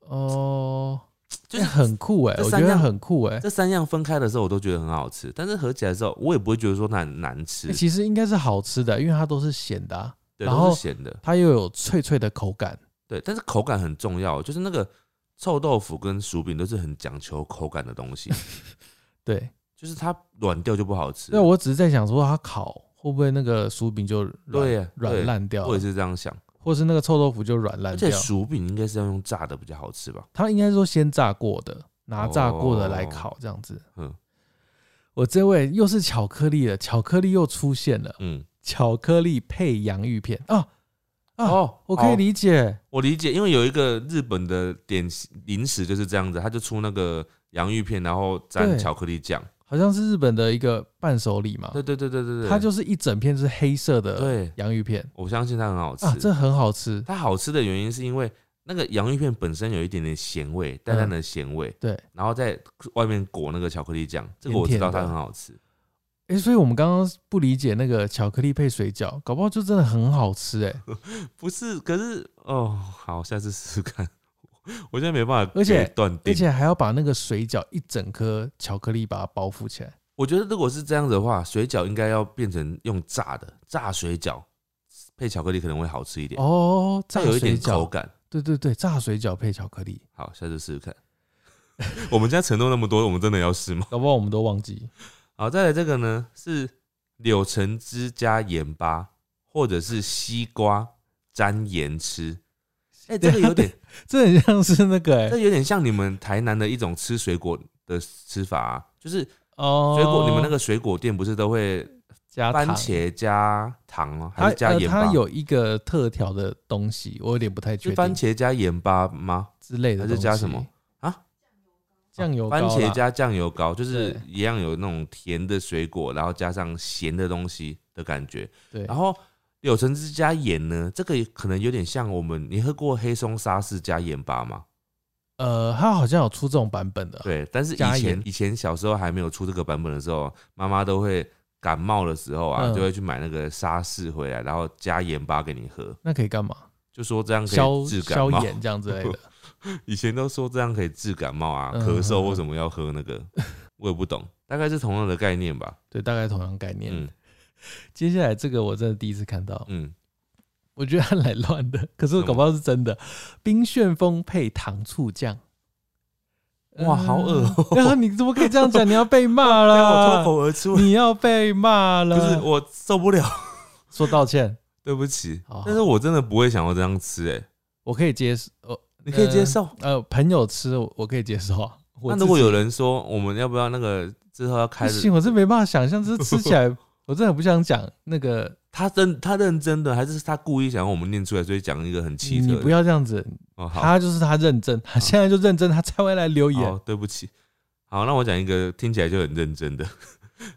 哦，就是欸很酷哎、我觉得这三样很酷哎、这三样分开的时候，我都觉得很好吃，但是合起来的时候，我也不会觉得说它很难吃欸，其实应该是好吃的，因为它都是咸的啊、对，都是咸的，它又有脆脆的口感。对，但是口感很重要，就是那个臭豆腐跟薯饼都是很讲求口感的东西，对，就是它软掉就不好吃对，。我只是在想说，它烤会不会那个薯饼就软烂掉我也了，是这样想，或是那个臭豆腐就软烂而且掉。薯饼应该是要用炸的比较好吃吧？它应该说先炸过的，拿炸过的来烤这样子。嗯我这位又是巧克力了，巧克力又出现了，嗯，巧克力配洋芋片啊啊！哦，我可以理解，我理解，因为有一个日本的点心零食就是这样子，他就出那个洋芋片，然后沾巧克力酱。好像是日本的一个伴手礼嘛，对对对对对对，它就是一整片是黑色的对，洋芋片我相信它很好吃。啊，这很好吃。它好吃的原因是因为那个洋芋片本身有一点点咸味，淡淡的咸味，对，然后在外面裹那个巧克力酱，这个我知道它很好吃。哎、所以我们刚刚不理解那个巧克力配水饺，搞不好就真的很好吃哎、不是，可是哦，好，下次试试看。我现在没办法而且断定。而且还要把那个水饺一整颗巧克力把它包覆起来。我觉得如果是这样子的话，水饺应该要变成用炸的，炸水饺配巧克力可能会好吃一点，哦，炸有一点口感。对对对，炸水饺配巧克力，好，下次试试看。我们家承诺那么多，我们真的要试吗？搞不好我们都忘记。好，再来这个呢是柳橙汁加盐巴，或者是西瓜沾盐吃。哎、这个有点，这很像是那个哎、这有点像你们台南的一种吃水果的吃法啊，就是哦，水果，你们那个水果店不是都会加，番茄加糖哦，还是加盐巴？呃它有一个特调的东西，我有点不太确定。番茄加盐巴吗？之类的还是加什么啊？酱油番茄加酱油膏，就是一样有那种甜的水果，然后加上咸的东西的感觉。对，然后柳橙汁加盐呢，这个可能有点像我们，你喝过黑松沙士加盐巴吗？呃，它好像有出这种版本的，对，但是以加前盐以前小时候还没有出这个版本的时候，妈妈都会感冒的时候啊，嗯就会去买那个沙士回来，然后加盐巴给你喝，那可以干嘛？就说这样可消以治感冒。这样之类的。以前都说这样可以治感冒啊，嗯咳嗽嗯为什么要喝那个？我也不懂，大概是同样的概念吧。对，大概同样概念。嗯 接下来这个我真的第一次看到，嗯，我觉得它来乱的，可是我搞不好是真的。冰旋风配糖醋酱，哇好恶哦然后 你怎么可以这样讲？你要被骂了我脱了，口而出，你要被骂了。不是我受不了，说道歉，对不起好好。但是我真的不会想要这样吃，哎，我可以接受。呃你可以接受。呃，朋友吃我我可以接受那如果有人说我们要不要那个之后要开始，不行，我是没办法想象，这吃起来我真的不想讲那个。他真他认真的，还是他故意想让我们念出来，所以讲一个很奇？你不要这样子，哦，他就是他认真，他现在就认真，他才会来留言好，。对不起。好，那我讲一个听起来就很认真的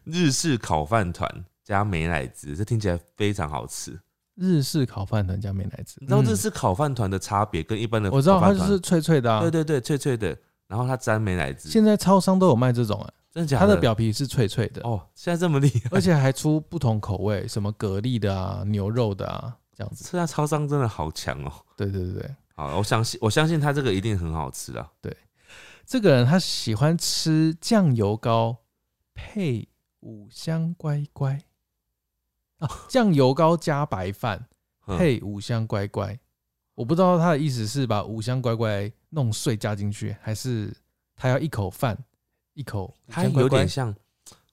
日式烤饭团加美乃滋，这听起来非常好吃。日式烤饭团加美乃滋，你知道嗯日式烤饭团的差别跟一般的我知道它就是脆脆的啊。对对对，脆脆的，然后它沾美乃滋，现在超商都有卖这种哎，真的假的它的表皮是脆脆的，哦，现在这么厉害，而且还出不同口味，什么蛤蜊的啊、牛肉的啊，这样子。现在超商真的好强哦。对对对对，好，我相信我相信它这个一定很好吃啊。对这个人他喜欢吃酱油膏配五香乖乖啊，酱油膏加白饭嗯配五香乖乖。我不知道他的意思是把五香乖乖弄碎加进去，还是他要一口饭一口五它有点像，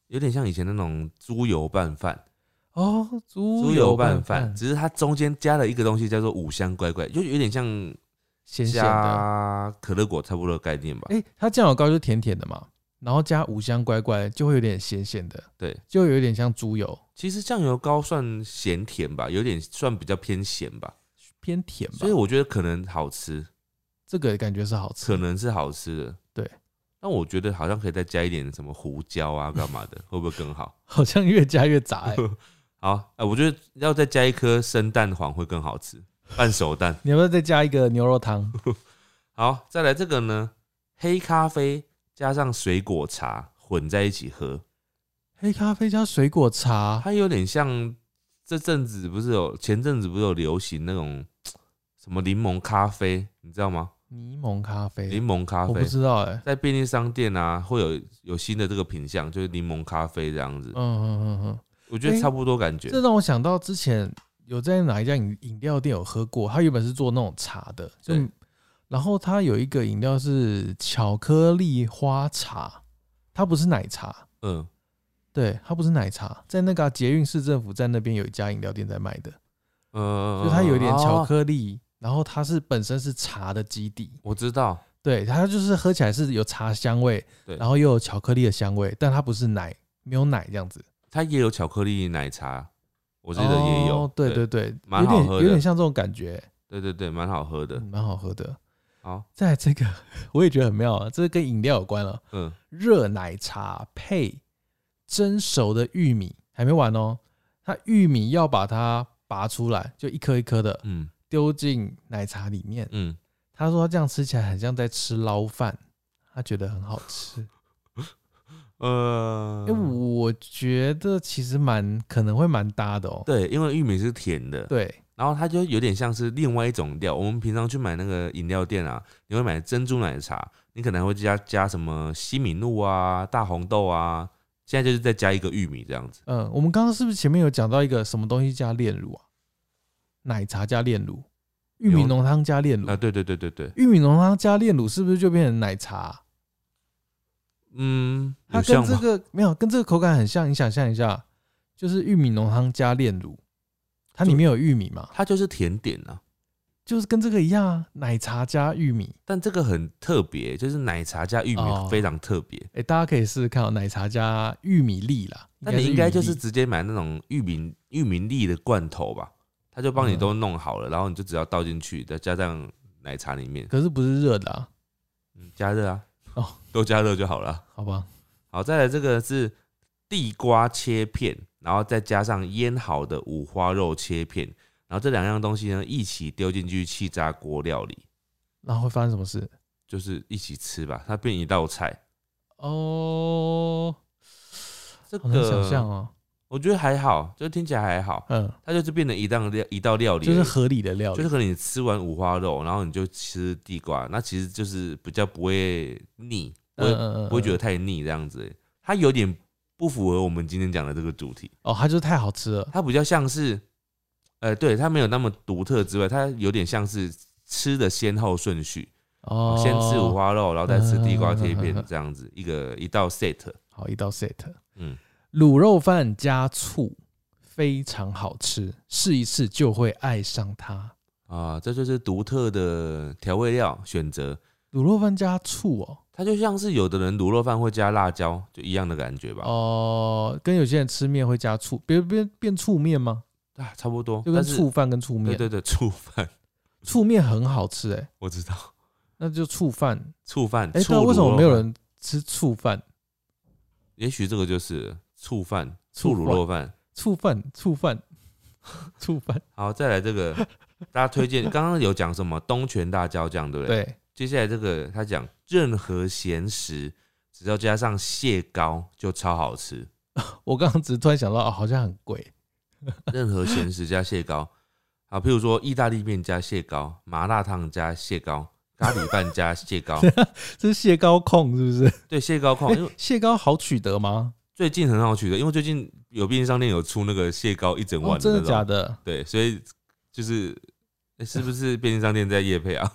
有点像以前那种猪油拌饭，哦，猪猪油拌饭，只是它中间加了一个东西叫做五香乖乖，就有点像咸咸的。加可乐果差不多的概念吧。哎、它酱油膏就甜甜的嘛，然后加五香乖乖，就会有点咸咸的，对，就有点像猪油，其实酱油膏算咸甜吧，有点算比较偏咸吧，偏甜吧。所以。我觉得可能好吃，这个感觉是好吃可，能是好吃的。对，但我觉得好像可以再加一点什么胡椒啊，干嘛的，会不会更好？好像越加越杂哎、好，哎、我觉得要再加一颗生蛋黄会更好吃，半熟蛋。你要不要再加一个牛肉汤？好，再来这个呢，黑咖啡加上水果茶混在一起喝，黑咖啡加水果茶，它有点像这阵子不是有前阵子不是有流行那种什么柠檬咖啡，你知道吗？柠檬咖啡，柠檬咖啡。我不知道哎、在便利商店啊会有有新的这个品相，就是柠檬咖啡这样子。嗯，嗯嗯嗯，我觉得差不多感觉。这让我想到之前有在哪一家饮饮料店有喝过，它原本是做那种茶的，就然后它有一个饮料是巧克力花茶，它不是奶茶，嗯，对，它不是奶茶，在那个啊捷运市政府站那边有一家饮料店在卖的，嗯，就它有一点巧哦克力，然后它是本身是茶的基底，我知道，对，它就是喝起来是有茶香味，对然后又有巧克力的香味，但它不是奶，没有奶这样子，它也有巧克力奶茶，我记得也有。哦对对对，蛮好喝的有点有点像这种感觉，对对对，蛮好喝的嗯。蛮好喝的。好，在这个我也觉得很妙啊，这个跟饮料有关了。嗯，热奶茶配蒸熟的玉米，还没完哦。它玉米要把它拔出来，就一颗一颗的嗯丢进奶茶里面。嗯，他说这样吃起来很像在吃捞饭，他觉得很好吃。呃因为、，我觉得其实蛮可能会蛮搭的哦。对，因为玉米是甜的，对，然后它就有点像是另外一种料。我们平常去买那个饮料店啊，你会买珍珠奶茶，你可能会加加什么西米露啊、大红豆啊，现在就是再加一个玉米这样子。嗯，我们刚刚是不是前面有讲到一个什么东西加炼乳啊？奶茶加炼乳，玉米浓汤加炼乳啊，。对对对对对，玉米浓汤加炼乳是不是就变成奶茶？嗯，它跟这？个没有，跟这个口感很像。你想象一下，就是玉米浓汤加炼乳，它里面有玉米嘛，它就是甜点啊，就是跟这个一样啊，奶茶加玉米。但这个很特别，就是奶茶加玉米哦非常特别。哎、大家可以试试看哦，奶茶加玉米粒啦。那你应该就是直接买那种玉米玉米粒的罐头吧，他就帮你嗯都弄好了，然后你就只要倒进去，再加上奶茶里面，可是不是热的啊？嗯，加热啊，哦，都加热就好了。好吧，好，再来这个是地瓜切片，然后再加上腌好的五花肉切片，然后这两样东西呢一起丢进去气炸锅料理，然后会发生什么事？就是一起吃吧，它变一道菜。哦，这好难想象个哦。我觉得还好，就听起来还好，嗯，它就是变成一道料一道料理就是合理的料理。就是可能你吃完五花肉，然后你就吃地瓜，那其实就是比较不会腻，不会、嗯嗯嗯不会觉得嗯太腻这样子。它有点不符合我们今天讲的这个主题，哦，它就是太好吃了。它比较像是，呃，对，它没有那么独特之外，它有点像是吃的先后顺序，哦，先吃五花肉，然后再吃地瓜贴片这样子，一个一道 set。好一道 set，嗯，卤肉饭加醋非常好吃，试一次就会爱上它。啊，这就是独特的调味料选择。卤肉饭加醋哦，它就像是有的人卤肉饭会加辣椒，就一样的感觉吧。哦、跟有些人吃面会加醋，变变变醋面吗？啊，差不多，就跟醋饭跟醋面，对对对，醋饭醋面很好吃哎、我知道，那就醋饭。醋饭。哎、醋那为什么？没有人吃醋饭？也许这个就是醋饭、醋卤肉饭。醋饭，醋饭，醋饭。好，再来这个，大家推荐，刚刚有讲什么东泉大椒酱，对不对？对，接下来这个他讲任何咸食只要加上蟹膏就超好吃，我刚刚只是突然想到，哦，好像很贵。任何咸食加蟹膏。好，譬如说意大利面加蟹膏，麻辣烫加蟹膏，咖喱饭加蟹膏。这是蟹膏控是不是？对，蟹膏控，因为蟹膏好取得吗？最近很好取的，因为最近有便利商店有出那个蟹膏一整哦，碗真的。假的？对，所以就是、诶是不是便利商店在夜配啊？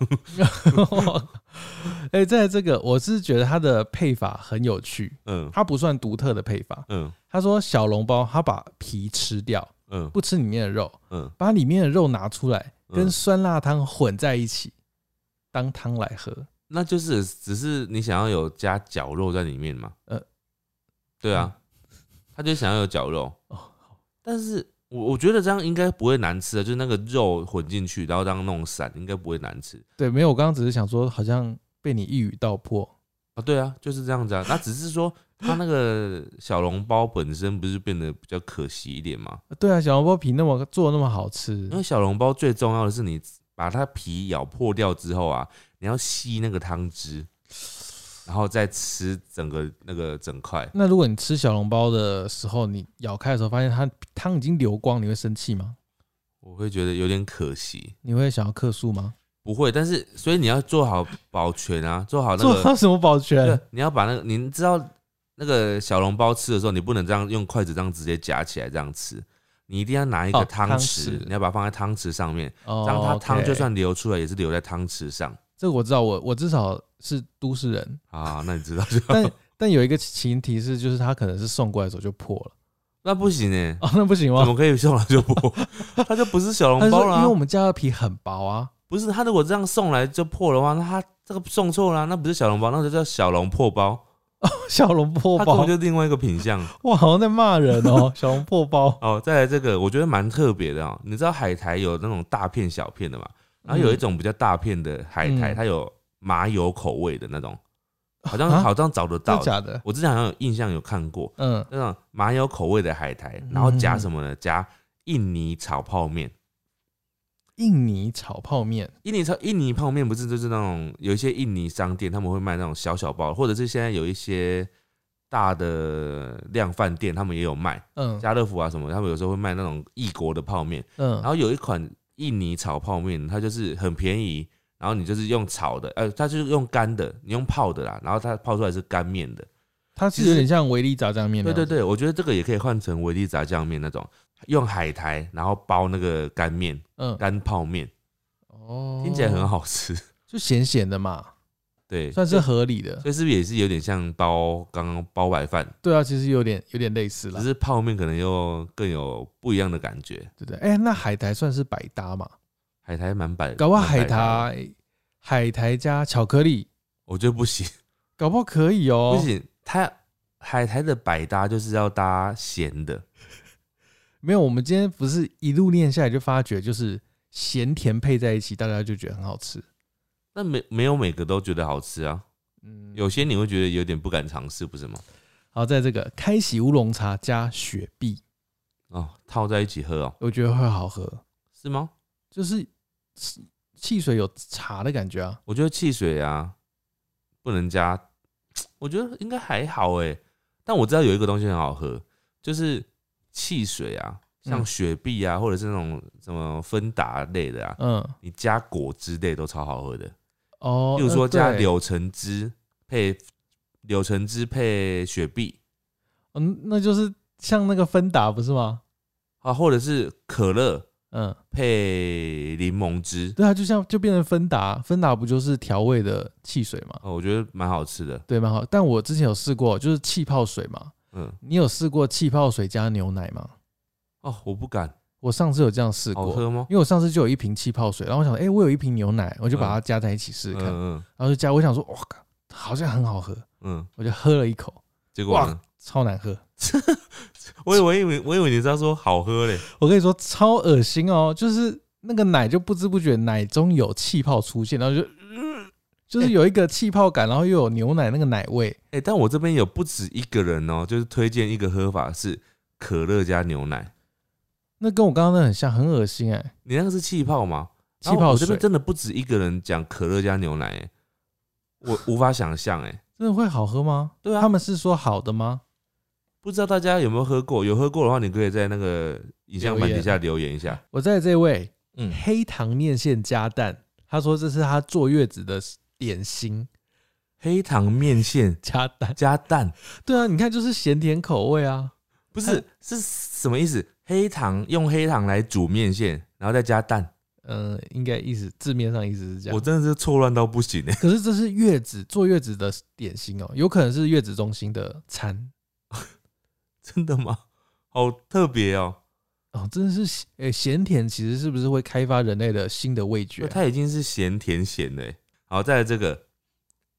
哎、在这个我是觉得它的配法很有趣，嗯它不算独特的配法。嗯他说小笼包，他把皮吃掉，嗯不吃里面的肉，嗯，把里面的肉拿出来，嗯跟酸辣汤混在一起当汤来喝。那就是只是你想要有加绞肉在里面嘛？呃，对啊，他就想要有绞肉。哦，但是我我觉得这样应该不会难吃的，就是那个肉混进去，然后这样弄散，应该不会难吃对，没有，我刚刚只是想说，好像被你一语道破。啊。对啊，就是这样子啊。那只是说它那个小笼包本身不是变得比较可惜一点吗？对啊，小笼包皮那么做得那么好吃因，为小笼包最重要的是你把它皮咬破掉之后啊，你要吸那个汤汁，然后再吃整个那个整块。那如果你吃小笼包的时候，你咬开的时候发现它汤已经流光，你会生气吗？我会觉得有点可惜。你会想要克数吗？不会，但是所以你要做好保全啊，做好那个，做到什么保全对？，你要把那个，你知道那个小笼包吃的时候，你不能这样用筷子这样直接夹起来这样吃，你一定要拿一个哦汤汤匙，你要把它放在汤匙上面，哦这样它汤就算流出来也是流在汤匙上这个我知道，我我至少是都市人，啊。那你知道就 好，但但有一个前提是，就是他可能是送过来的时候就破了。那不行哎、哦，那不行吗？怎么可以送来就破？它就不是小笼包了、啊。因为我们家的皮很薄啊。不是他如果这样送来就破的话，那他这个送错了啊、那不是小笼包，那就叫小笼破包，小笼破它根本包，就另外一个品相。哇，好像在骂人哦。小笼破包，哦，再来这个，我觉得蛮特别的哦。你知道海苔有那种大片、小片的嘛？然后有一种比较大片的海苔，嗯它有麻油口味的那种，好像啊好像找得真到的。假的？我之前好像有印象有看过嗯，那种麻油口味的海苔，然后加什么呢？加印尼炒泡面。印尼炒泡面，印尼炒印尼泡面不是就是那种有一些印尼商店他们会卖那种小小包，或者是现在有一些大的量贩店他们也有卖，嗯家乐福啊什么，他们有时候会卖那种异国的泡面。嗯然嗯，后有一款印尼炒泡面，它就是很便宜，然后你就是用炒的，呃，它就是用干的，你用泡的啦，然后它泡出来是干面的。它是有点像维力炸酱面。对对对，我觉得这个也可以换成维力炸酱面那种，用海苔然后包那个干面、嗯，干泡面，哦，听起来很，好吃。就咸咸的嘛，对，算是合理的。所以是不是也是有点像包刚刚包白饭，对啊，其实有点有点类似了只，是泡面可能又更有不一样的感觉。对不对？哎，那海苔算是百搭嘛？海苔蛮百，搞不好海苔海苔加巧克力，我觉得不行，搞不好可以哦。不行，它海苔的百搭就是要搭咸的。没有，我们今天不是一路念下来就发觉，就是咸甜配在一起，大家就觉得很好吃。那没没有每个都觉得好吃啊，嗯，有些你会觉得有点不敢尝试，不是吗？好，在这个开喜乌龙茶加雪碧，哦，套在一起喝哦，我觉得会好喝，是吗？就是汽汽水有茶的感觉啊。我觉得汽水啊不能加，我觉得应该还好哎。但我知道有一个东西很好喝，就是汽水啊，像嗯雪碧啊，或者是那种什么芬达类的啊，嗯，你加果汁类都超好喝的。哦，比如说加柳橙汁配柳橙汁配雪碧嗯，那就是像那个芬达不是吗？啊，或者是可乐嗯，配柠檬汁对啊，就像就变成芬达，芬达不就是调味的汽水吗？哦，我觉得蛮好吃的。对，蛮好。但我之前有试过，就是气泡水嘛。嗯，你有试过气泡水加牛奶吗？哦，我不敢，我上次有这样试过，好喝吗？因为我上次就有一瓶气泡水，然后我想，哎、我有一瓶牛奶，我就把它加在一起试试看，嗯然后就加，我想说，哇靠，好像很好喝，嗯嗯，我就喝了一口，结果哇？超难喝。我以为以为我以为你是要说好喝嘞，我跟你说，超恶心哦，就是那个奶就不知不觉奶中有气泡出现，然后就。呃就是有一个气泡感，然后又有牛奶那个奶味，哎、但我这边有不止一个人哦，就是推荐一个喝法是可乐加牛奶，那跟我刚刚那很像，很恶心哎、你那个是气泡吗？气泡水我这边真的不止一个人讲可乐加牛奶，哎，我无法想象，哎，真的会好喝吗？对啊他们是说好的吗？不知道大家有没有喝过？有喝过的话，你可以在那个影像版留言底下留言一下。我在这位嗯，黑糖面线加蛋，他说这是他坐月子的点心，黑糖面线加蛋。加蛋，对啊，你看就是咸甜口味啊。不是是什么意思？黑糖用黑糖来煮面线，然后再加蛋，嗯、应该意思字面上意思是这样。我真的是错乱到不行哎。可是这是月子坐月子的点心哦，有可能是月子中心的餐真的吗？好特别哦。哦，真的是诶咸甜，其实是不是会开发人类的新的味觉啊？它已经是咸甜咸的欸。好，再来这个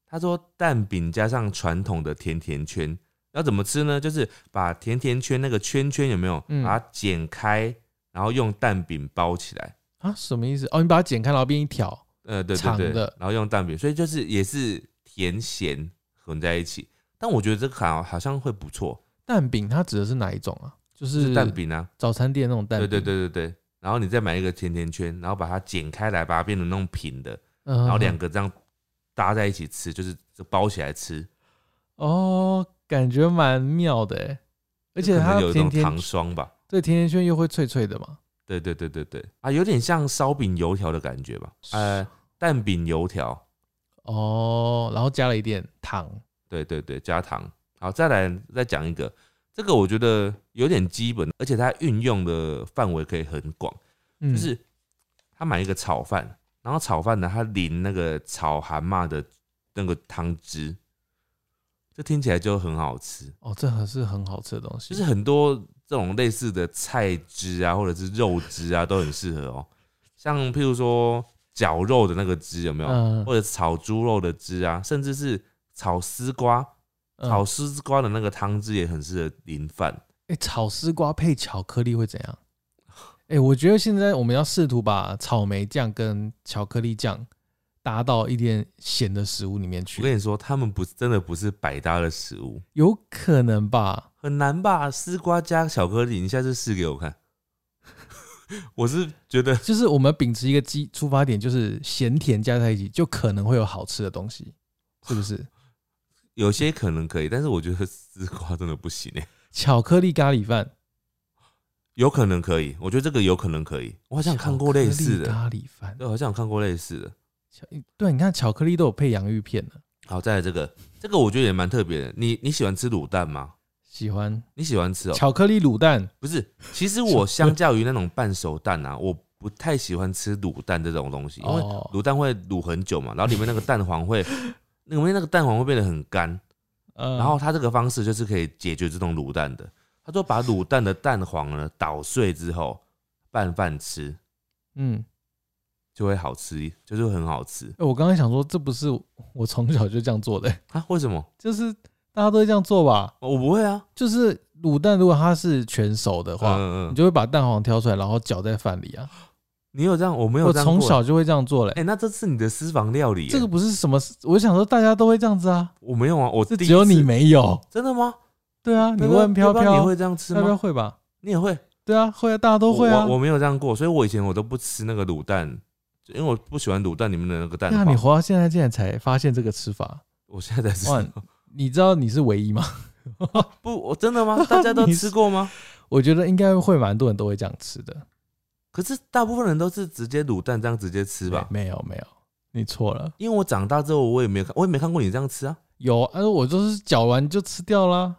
他说蛋饼加上传统的甜甜圈，要怎么吃呢？就是把甜甜圈那个圈圈有没有，嗯把它剪开，然后用蛋饼包起来。啊，什么意思？哦，你把它剪开，然后变一条。呃，对对对，然后用蛋饼，所以就是也是甜咸混在一起。但我觉得这个好好像会不错，蛋饼它指的是哪一种啊？就就是是蛋饼啊，早餐店那种蛋对饼。对对对对对。然后你再买一个甜甜圈，然后把它剪开来，把它变成那种平的，嗯，然后两个个这样搭在一起吃，就是就包起来吃，哦，感觉蛮妙的哎，而且它有一种糖霜吧。对甜甜圈又会脆脆的嘛。对对对对对，啊，有点像烧饼油条的感觉吧？呃，蛋饼油条，哦，然后加了一点糖。对对对，加糖。好，再来再讲一个，这个我觉得有点基本，而且它运用的范围可以很广。嗯，就是他买一个炒饭，然后炒饭呢，他淋那个炒蛤蟆的那个汤汁，这听起来就很好吃。哦，这还是很好吃的东西。就是很多这种类似的菜汁啊，或者是肉汁啊，都很适合哦。像譬如说绞肉的那个汁有没有？嗯或者炒猪肉的汁啊，甚至是炒丝瓜，嗯炒丝瓜的那个汤汁也很适合淋饭。哎、炒丝瓜配巧克力会怎样？哎、我觉得现在我们要试图把草莓酱跟巧克力酱搭到一点咸的食物里面去我，跟你说，他们不是真的不是百搭的食物，有可能吧？很难吧？丝瓜加巧克力，你下次试给我看。我是觉得就是我们秉持一个基出发点，就是咸甜加在一起，就可能会有好吃的东西，是不是？有些可能可以，但是我觉得丝瓜真的不行哎。巧克力咖喱饭，有可能可以，我觉得这个有可能可以。我好像看过类似的，咖喱饭。对，好像有看过类似的。巧对，你看巧克力都有配洋芋片的，好，再来这个，这个我觉得也蛮特别的。你你喜欢吃卤蛋吗？喜欢你喜欢吃哦、巧克力卤蛋。不是，其实我相较于那种半熟蛋啊，我不太喜欢吃卤蛋这种东西，因为哦卤蛋会卤很久嘛，然后里面那个蛋黄会，里面那个蛋黄会变得很干，嗯然后他这个方式就是可以解决这种卤蛋的。他说把卤蛋的蛋黄呢捣碎之后拌饭吃，嗯，就会好吃，就是很好吃欸我刚刚想说，这不是我从小就这样做的、啊？为什么？就是大家都会这样做吧？我不会啊。就是卤蛋，如果它是全熟的话，嗯嗯，你就会把蛋黄挑出来，然后搅在饭里啊。你有这样？我没有我这样过。从小就会这样做嘞、哎、那这是你的私房料理耶。这个不是什么，我想说大家都会这样子啊，我没有啊，我第一是只有你没有。真的吗？对啊，你飘飘问飘飘，飘你会这样吃飘飘吗？会吧？你也会？对啊，会啊，大家都会啊我。我没有这样过，所以我以前我都不吃那个卤蛋，因为我不喜欢卤蛋里面的那个蛋那。你活到现在竟然才发现这个吃法，我现在才知哇道，你知道你是唯一吗？不，我真的吗？大家都 你吃过吗？我觉得应该会蛮多人都会这样吃的，可是大部分人都是直接卤蛋这样直接吃吧？没有没有，你错了。因为我长大之后，我也没有看，我也没看过你这样吃啊有，啊，我就是搅完就吃掉啦，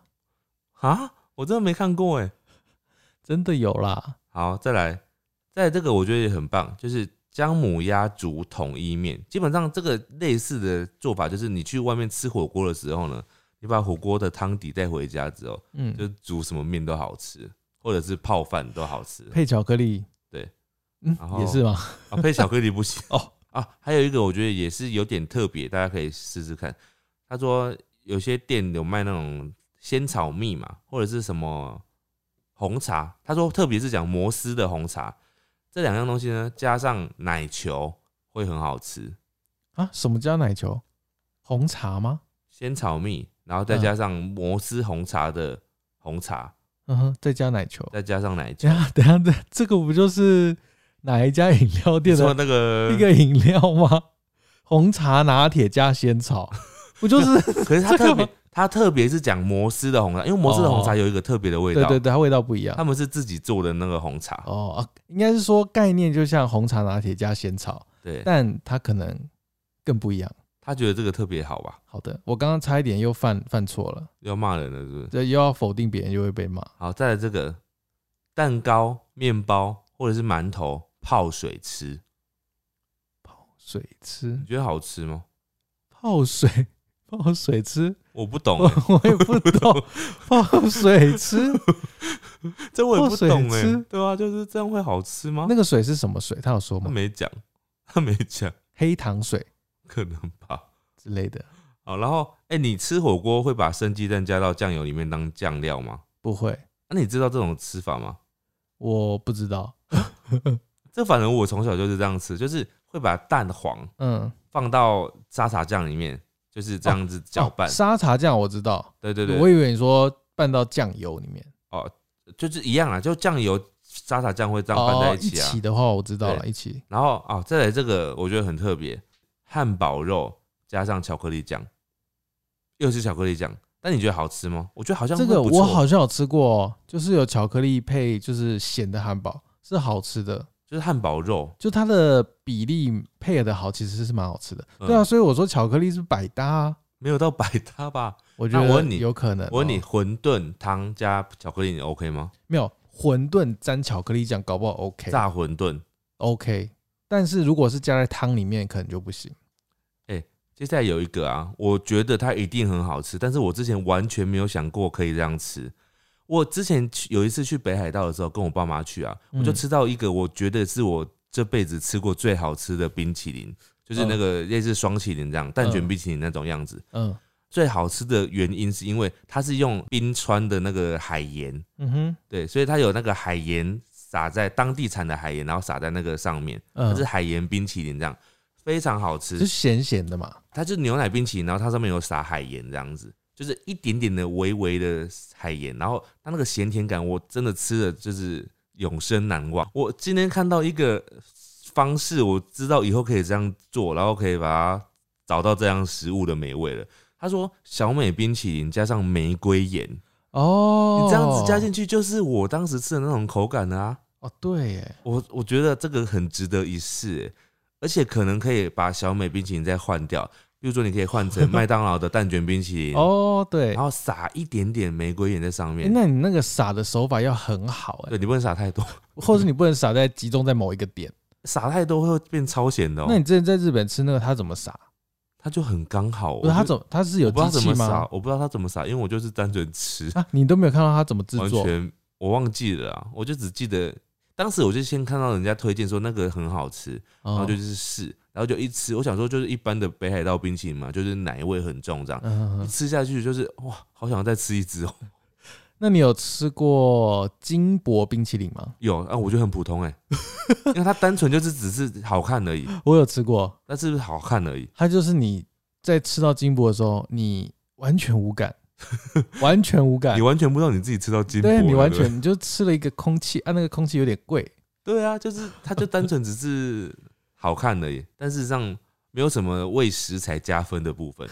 啊！我真的没看过哎。真的有啦。好，再来，再来这个我觉得也很棒，就是姜母鸭煮统一面。基本上这个类似的做法，就是你去外面吃火锅的时候呢，你把火锅的汤底带回家之后，嗯，就煮什么面都好吃，或者是泡饭都好吃。配巧克力，对，嗯然，后也是吗？啊，配巧克力不行 哦啊。还有一个我觉得也是有点特别，大家可以试试看。他说有些店有卖那种仙草蜜嘛，或者是什么红茶。他说特别是讲摩斯的红茶，这两样东西呢，加上奶球会很好吃。啊，什么叫奶球？红茶吗？仙草蜜，然后再加上摩斯红茶的红茶，嗯哼，再加奶球。再加上奶球 等。下等下这个不就是哪一家饮料店说的那个 一个饮料吗？红茶拿铁加仙草，不就是？可是他特别吗，他特别是讲摩斯的红茶，因为摩斯的红茶有一个特别的味道，对对对，它味道不一样他。们是自己做的那个红茶，哦，啊应该是说概念就像红茶拿铁加仙草，对，但它可能更不一样。他觉得这个特别好吧？好的，我刚刚差一点又犯犯错了，要骂人了是不是？这又要否定别人，又会被骂。好，再来这个蛋糕、面包或者是馒头泡水吃，泡水吃你觉得好吃吗？泡水 泡水吃，我不懂、我欸，我也不懂 泡水吃这我也不懂哎、泡水吃对啊，就是这样会好吃吗？那个水是什么水？他有说吗？他没讲，他没讲，黑糖水可能吧。之类的。好，然后哎、你吃火锅会把生鸡蛋加到酱油里面当酱料吗？不会，那、你知道这种吃法吗？我不知道。这反正我从小就是这样吃，就是会把蛋黄嗯，放到沙茶酱里面，就是这样子搅拌。哦沙茶酱我知道，对对对，我以为你说拌到酱油里面哦。就是一样啊，就酱油沙茶酱会这样拌在一起啊。一起的话我知道了，一起。然后哦，再来这个我觉得很特别，汉堡肉加上巧克力酱，又是巧克力酱，但你觉得好吃吗？我觉得好像这个我好像有吃过、哦，就是有巧克力配就是咸的汉堡，是好吃的。就是汉堡肉，就它的比例配合的好，其实是蛮好吃的。嗯对啊，所以我说巧克力是百搭啊，没有到百搭吧？我觉得我问你有可能哦、我问你，馄饨汤加巧克力，你 OK 吗？没有馄饨沾巧克力酱，搞不好 OK 炸馄饨，OK，但是如果是加在汤里面，可能就不行。哎接下来有一个啊，我觉得它一定很好吃，但是我之前完全没有想过可以这样吃。我之前去有一次去北海道的时候，跟我爸妈去啊，嗯我就吃到一个我觉得是我这辈子吃过最好吃的冰淇淋，就是那个类似双淇淋这样蛋卷冰淇淋那种样子。嗯最好吃的原因是因为它是用冰川的那个海盐，嗯哼对，所以它有那个海盐撒在当地产的海盐，然后撒在那个上面，它嗯是，海盐冰淇淋这样，非常好吃是。咸咸的嘛。它就是牛奶冰淇淋，然后它上面有撒海盐这样子，就是一点点的微微的海盐，然后它那个咸甜感，我真的吃了就是永生难忘。我今天看到一个方式，我知道以后可以这样做，然后可以把它找到这样食物的美味了。他说小美冰淇淋加上玫瑰盐，哦，你这样子加进去就是我当时吃的那种口感的啊。哦，对耶，我我觉得这个很值得一试欸，而且可能可以把小美冰淇淋再换掉，比如说你可以换成 麦当劳的蛋卷冰淇淋，哦对然，后撒一点点玫瑰盐在上诶面。那你那个撒的手法要很好哎对，，你不能撒太多，或者你不能撒在集中在某一个点。撒太多会变超咸的哦、那你之前在日本吃那个，他怎么撒？它就很刚好。不是他怎么他是有我不知道机器怎么撒吗？，我不知道他怎么撒，因为我就是单纯吃，啊，你都没有看到他怎么制作？完全我忘记了啊，我就只记得当时我就先看到人家推荐说那个很好吃，然后哦就去试，然后就一吃，我想说就是一般的北海道冰淇淋嘛，就是奶味很重这样。嗯，嗯一吃下去就是哇，好想再吃一只哦。那你有吃过金箔冰淇淋吗？有啊，我觉得很普通哎，因为它单纯就是只是好看而已，我有吃过，但是好看而已。它就是你在吃到金箔的时候，你完全无感，完全无感。你，完全不知道你自己吃到金箔了，对你完全你就吃了一个空气啊，那个空气有点贵，对啊，就是它就单纯只是好看而已，但事实上没有什么为食材加分的部分。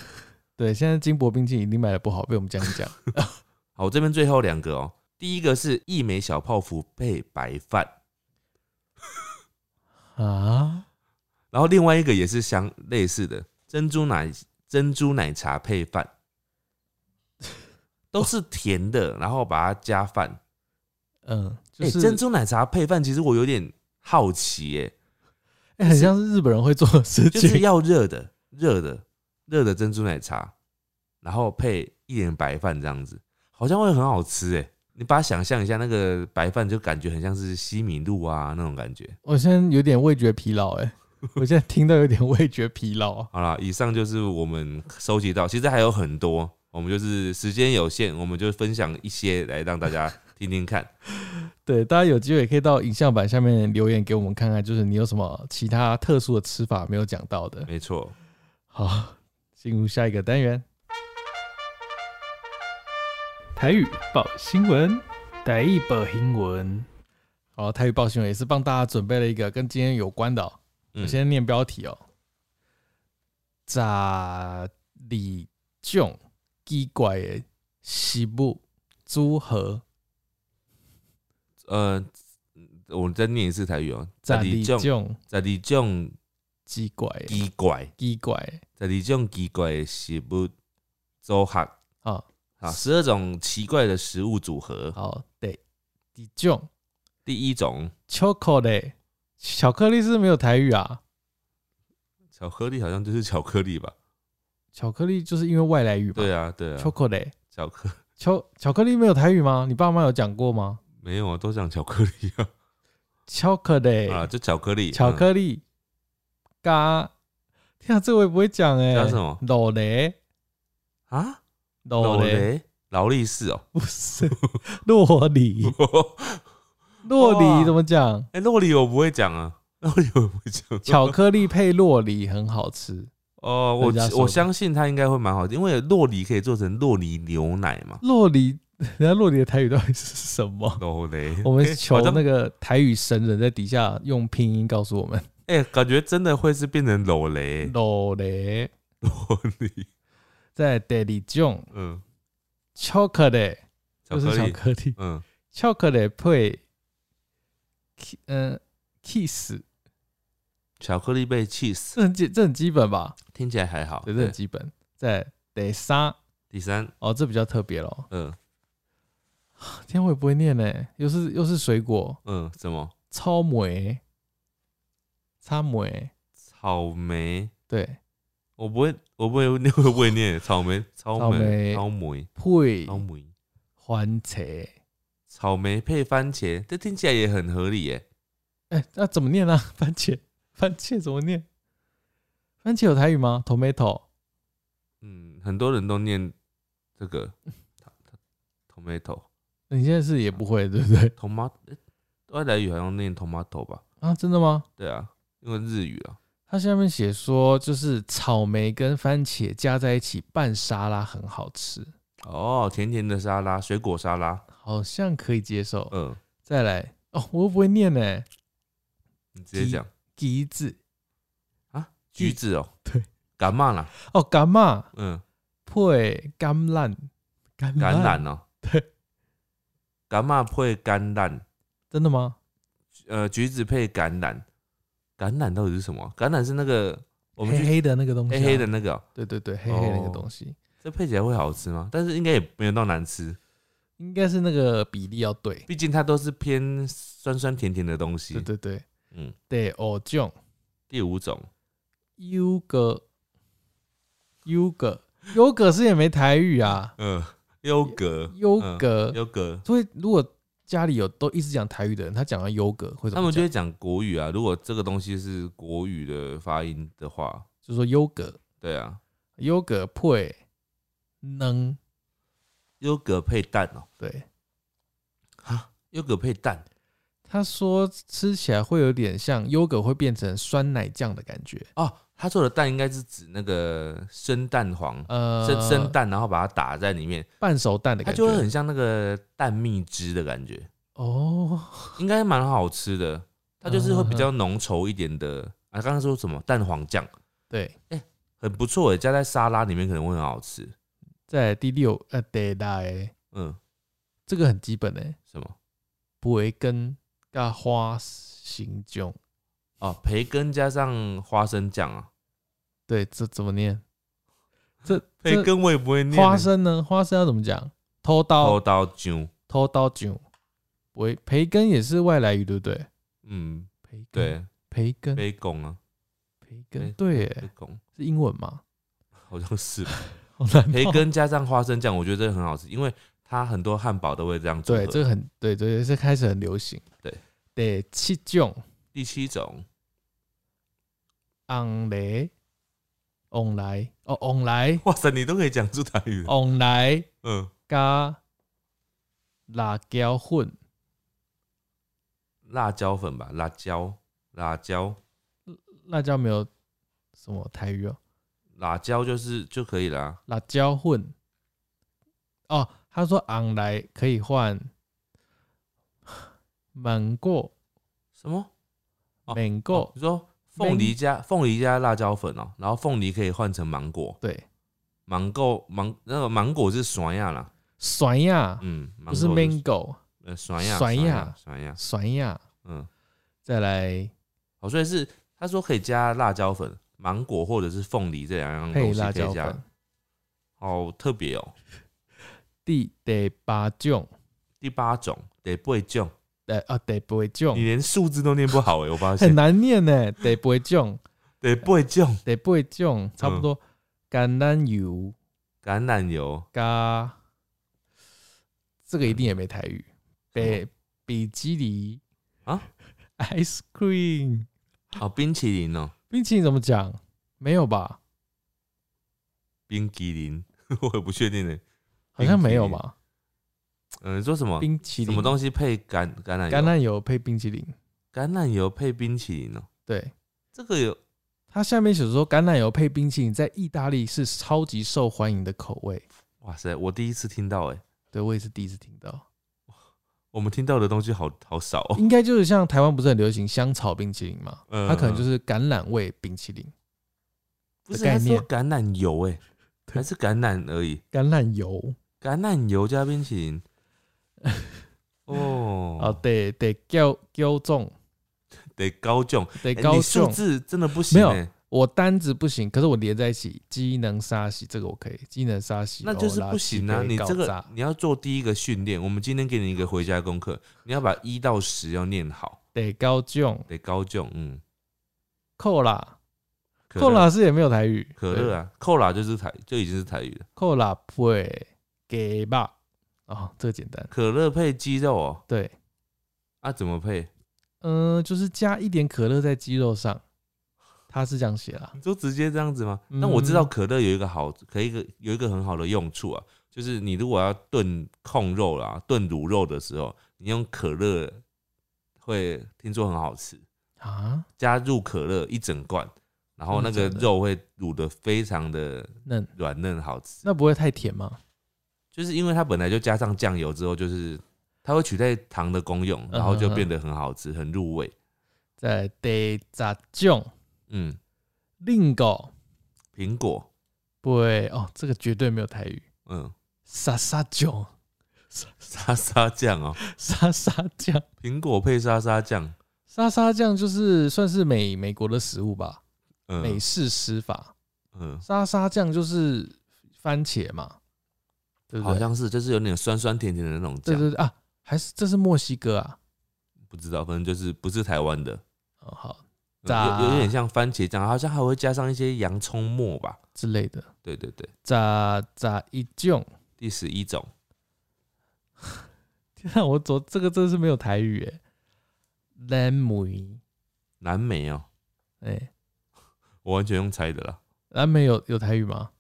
对，现在金箔冰淇淋一定卖的不好，被我们这样讲。好，我这边最后两个哦，第一个是一枚小泡芙配白饭，啊，然后另外一个也是相类似的珍珠奶珍珠奶茶配饭，都是甜的，然后把它加饭。嗯，就哎、是、珍珠奶茶配饭，其实我有点好奇耶、欸很像是日本人会做的事情，就是要热的、热的、热的珍珠奶茶，然后配一点白饭这样子，好像会很好吃哎。你把它想象一下，那个白饭就感觉很像是西米露啊那种感觉。我现在有点味觉疲劳，哎，我现在听到有点味觉疲劳啊。好了，以上就是我们收集到，其实还有很多，我们就是时间有限，我们就分享一些来让大家听听看。对，大家有机会也可以到影像版下面留言给我们看看，就是你有什么其他特殊的吃法没有讲到的。没错，好，进入下一个单元。台语报新闻，台语报新闻。好，台语报新闻也是帮大家准备了一个跟今天有关的、哦。嗯我先念标题哦。咋里种奇怪的食物组合？呃，我再念一次台语哦，十二种，种十二种奇怪的奇怪，奇怪的十二种奇怪的食物组合啊？啊，十二种奇怪的食物组合。好，对，第种第一种巧克力，巧克力是没有台语啊？巧克力好像就是巧克力吧？巧克力就是因为外来语嘛。对啊，对啊，，chocolate。巧克巧巧克力没有台语吗？你爸妈有讲过吗？没有啊，都讲巧克力啊，巧克力，啊，就巧克力，巧嗯克力。加，天啊，这我也不会讲哎、加什么？裸雷。啊，洛劳雷雷？劳力士哦，不是。洛里，洛哇。里怎么讲？哎，洛里我不会讲啊，洛里我不会讲。巧克力配洛里很好吃。哦，我我相信它应该会蛮好的，因为洛里可以做成洛里牛奶嘛。洛里，人家洛里的台语到底是什么？洛梨，我们求那个台语神人在底下用拼音告诉我们。哎，感觉真的会是变成洛雷洛里洛梨，在第二种嗯，巧克力，就是巧巧克力，克力，嗯，巧克力配，嗯，kiss，巧克力被 cheese，这很基这很基本吧？听起来还好。对，这很基本。在第三，第三，哦，这比较特别咯。嗯。天，我也不会念呢，又是又是水果，嗯，什么？草莓，草莓，草莓，对，我不会，我不会念，我不会念。草莓，草莓，草莓，配。草莓，番茄。草莓配番茄，这听起来也很合理耶。哎、那怎么念呢、番茄，番茄怎么念？番茄有台语吗？tomato，嗯，很多人都念这个 tomato 你现在是也不会对不对？tomato，诶外来语好像念 tomato 吧？啊，真的吗？对啊，因为日语啊。它下面写说，就是草莓跟番茄加在一起拌沙拉很好吃，哦，甜甜的沙拉，水果沙拉，好像可以接受。嗯，再来哦，我又不会念呢，你直接讲橘子啊橘子哦，对，感冒啦，哦，干嘛嗯，配橄榄橄橄榄哦，对，感冒配橄榄，真的吗？呃，橘子配橄榄，橄榄到底是什么？啊？橄榄是那个我们去黑黑的那个东西、啊。黑黑的，那个哦、对对对，黑黑那个哦东西，这配起来会好吃吗？但是应该也没有到难吃，应该是那个比例要对。毕竟它都是偏酸酸甜甜的东西。对对对，嗯，第五种。第五种，优格，优格，优格是也没台语啊，嗯，优格，优嗯格。优格，所以如果家里有都一直讲台语的人，他讲到优格会怎么讲？他们就会？讲国语啊。如果这个东西是国语的发音的话，就说优格，对啊，优格配能，优格配蛋哦，对，哈，优格配蛋，他说吃起来会有点像优格会变成酸奶酱的感觉，哦，他做的蛋应该是指那个生蛋黄，呃，生生蛋，然后把它打在里面，半熟蛋的它感觉，就会很像那个蛋蜜汁的感觉，哦，应该蛮好吃的。它就是会比嗯较浓稠一点的啊。刚刚说什么蛋黄酱，对。很不错诶，加在沙拉里面可能会很好吃。在第六呃第来，嗯，这个很基本诶，什么？培根加花生酱，哦，培根加上花生酱啊。对，这怎么念？这培根我也不会念欸。花生呢？花生要怎么讲？偷刀偷刀酱，偷刀酒，培培根也是外来语，对不对？嗯，培根，对，培根，培根啊，培根，对培，根是英文吗？好像是 培根加上花生酱，我觉得这个很好吃，因为它很多汉堡都会这样组合。对，这个很对对，这开始很流行。对，第七种。第七种，昂雷，昂来哦，昂来，哇塞，你都可以讲出台语。了。昂来嗯，加辣椒粉，辣椒粉吧，辣椒，辣椒，辣椒没有什么台语哦，辣椒就是就可以了啊。辣椒混。哦，他说昂来可以换 芒果，什么？哦芒果，你说凤梨加凤梨加辣椒粉哦，然后凤梨可以换成芒果，对，芒果芒那个芒果是酸呀啦，酸呀，嗯，不是 mango，呃酸呀酸呀。酸呀，酸呀。嗯，再来。哦，所以是他说可以加辣椒粉、芒果或者是凤梨这两样东西可以加，。好特别哦。第第八种，第八种第八种，呃啊，第八种。你连数字都念不好哎，我发现。很难念呢，第八种，第八种，第八种差不嗯。多橄榄油。橄榄油。加这个一定也没台语，北比基尼。啊，ice cream 哦，冰淇淋哦，冰淇淋怎么讲？没有吧？冰淇淋，我也不确定呢。好像没有吧？嗯、你说什么？冰淇淋什么东西配橄橄榄油？橄榄油配冰淇淋，橄榄油配冰淇淋哦、对。这个有它下面写说橄榄油配冰淇淋在意大利是超级受欢迎的口味。哇塞，我第一次听到哎、对我也是第一次听到，我们听到的东西好好少哦、应该就是像台湾不是很流行香草冰淇淋嘛？嗯它可能就是橄榄味冰淇淋，不是它说概念橄榄油哎、对还是橄榄而已，橄榄油橄榄油加冰淇淋。哦，哦，得得高高重，得高中，得高数重。字真的不行没有哎、我单子不行，可是我连在一起，机能沙洗这个我可以，机能沙洗那就是不行啊！你这个你要做第一个训练。我们今天给你一个回家功课，你要把一到十要念好，得高重得高中。嗯，扣啦，扣啦是也没有台语，可乐啊，扣啦就是台就已经是台语了。扣啦配给吧，哦，这个简单，可乐配鸡肉哦，对，啊怎么配？嗯、就是加一点可乐在鸡肉上，他是这样写啦，你就直接这样子吗？嗯那我知道可乐有一个好，可以一个有一个很好的用处啊，就是你如果要炖控肉啦、炖卤肉的时候，你用可乐会听说很好吃。啊，加入可乐一整罐，然后那个肉会卤的非常的嫩，软嫩好吃。那不会太甜吗？就是因为它本来就加上酱油之后，就是它会取代糖的功用，然后就变得很好吃，很入味。在得杂种嗯，另个苹果，不会哦，这个绝对没有台语，嗯，沙沙酱，沙沙酱哦，沙沙酱，苹果配沙沙酱，沙沙酱就是算是美美国的食物吧，美嗯式吃法。嗯，沙沙酱就是番茄嘛，对不对？好像是，就是有点酸酸甜甜的那种酱，对对对啊，还是这是墨西哥啊？不知道，反正就是不是台湾的，哦，好有有点像番茄酱，好像还会加上一些洋葱末吧。之类的，对对对，炸炸一种。第十一种，天啊，我昨这个真是没有台语哎，蓝莓，蓝莓哦，哎，我完全用猜的啦。蓝莓有有台语吗？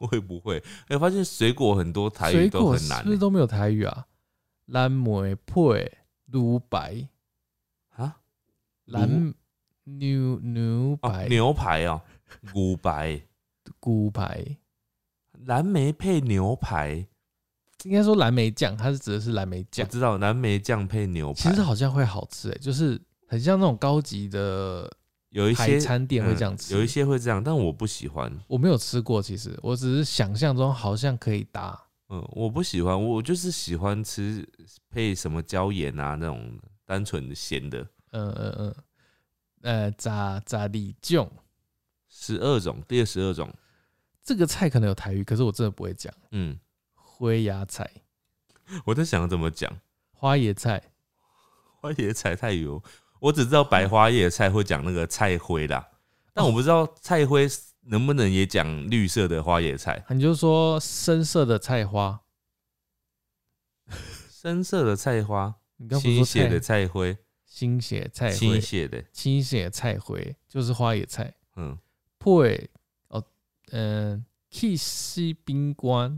会不会？哎、发现水果很多台水语都果很难、欸是不是都没有台语啊？蓝莓配乳白，啊。蓝牛牛哦，白牛排哦，骨白，骨排，蓝莓配牛排，应该说蓝莓酱，它是指的是蓝莓酱我。知道蓝莓酱配牛排，其实好像会好吃哎、就是很像那种高级的台有一些餐店会这样吃。嗯有一些会这样，但我不喜欢。我没有吃过，其实我只是想象中好像可以搭。嗯，我不喜欢，我就是喜欢吃配什么椒盐啊那种单纯的咸的。嗯嗯嗯，呃，炸炸里酱十二种，第二十二种，这个菜可能有台语，可是我真的不会讲。嗯，灰芽菜、我在想怎么讲。花椰菜，花椰菜太油，我只知道白花叶菜会讲那个菜灰啦，但我不知道菜灰能不能也讲绿色的花叶菜，你就说深色的菜花，深色的菜花，你刚不是说新血的菜菜灰，新血菜新灰，血的，新血菜灰就是花野菜。嗯，配哦，嗯、去西冰瓜，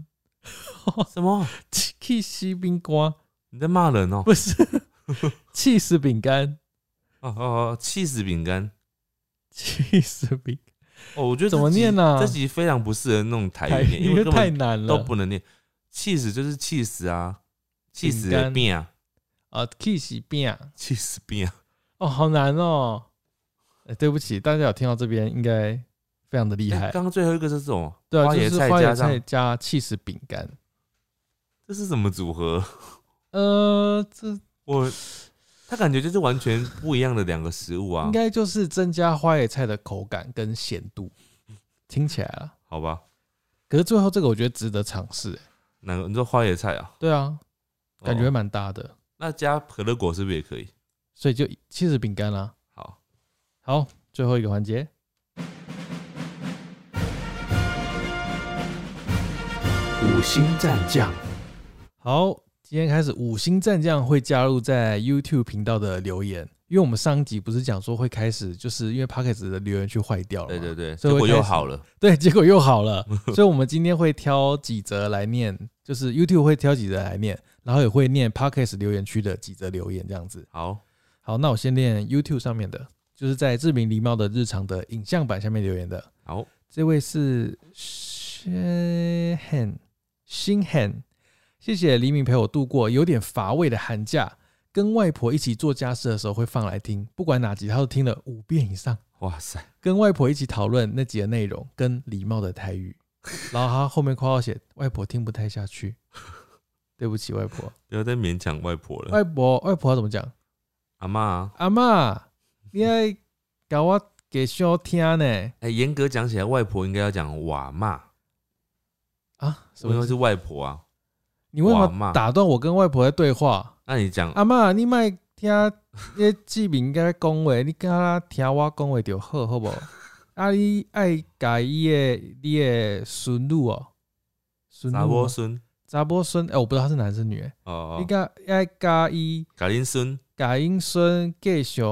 什么？去西冰瓜你在骂人哦？不是 气死饼干，哦哦哦，气死饼干气死饼哦，我觉得怎么念啊这集非常不适合那种台台语念，因因为太难了都不能念。气死就是气死啊，气死的饼啊，啊，气死饼气死病啊。哦，好难哦。哎，对不起，大家有听到这边应该非常的厉害。哎刚刚最后一个是这种对啊，就是花椰菜加上菜加气死饼干。这是什么组合？呃，这我它感觉就是完全不一样的两个食物啊应。该就是增加花椰菜的口感跟咸度，听起来了。好吧，可是最后这个我觉得值得尝试。哎哪个？你说花椰菜啊？对啊，感觉哦蛮搭的，那加可乐果是不是也可以？所以就七十饼干啦。好，好，最后一个环节，五星战将，好，今天开始五星战将会加入在 YouTube 频道的留言因为我们上一集不是讲说会开始，就是因为 p o c k e t 的留言区坏掉了，对对，对，结果又好了。对，结果又好了，所以我们今天会挑几则来念，就是 YouTube 会挑几则来念，然后也会念 Podcast 留言区的几则留言这样子。好，好，那我先念 YouTube 上面的，就是在志明狸猫的日常的影像版下面留言的。好，这位是 Shin 新 Han，谢谢黎明陪我度过有点乏味的寒假。跟外婆一起做家事的时候会放来听，不管哪集他都听了五遍以上。哇塞，跟外婆一起讨论那集的内容跟礼貌的台语，然后他后面括号写外婆听不太下去，对不起外婆，不要再勉强外婆了。外婆外婆要怎么讲？阿妈啊，阿嬷，你爱搞我给小听呢？哎，严格讲起来，外婆应该要讲瓦妈，啊，什因为是？外婆啊。你为什么打断我跟外婆在对话？那你讲阿嬷，你莫听那志明在讲话，你跟他听我讲话就好，好不好？啊，你爱改伊的你的孙女哦，孙女查某孙查某孙，哎、我不知道他是男是女、欸。哦你，甲爱加伊嘎林孙甲因孙继续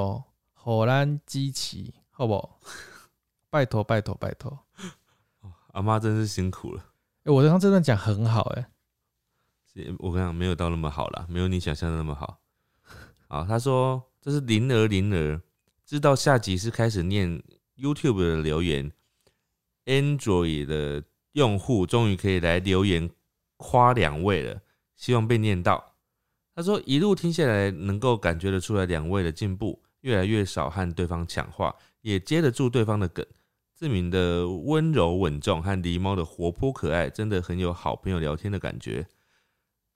互咱支持，好不？拜托拜托拜托！阿妈真是辛苦了。哎、我刚刚这段讲很好、欸，哎，是我跟你讲，没有到那么好啦，没有你想象的那么好。好，他说这是灵儿灵儿，知道下集是开始念 YouTube 的留言，Android 的用户终于可以来留言夸两位了，希望被念到。他说一路听下来，能够感觉得出来两位的进步，越来越少和对方抢话，也接得住对方的梗。志明的温柔稳重和狸猫的活泼可爱，真的很有好朋友聊天的感觉。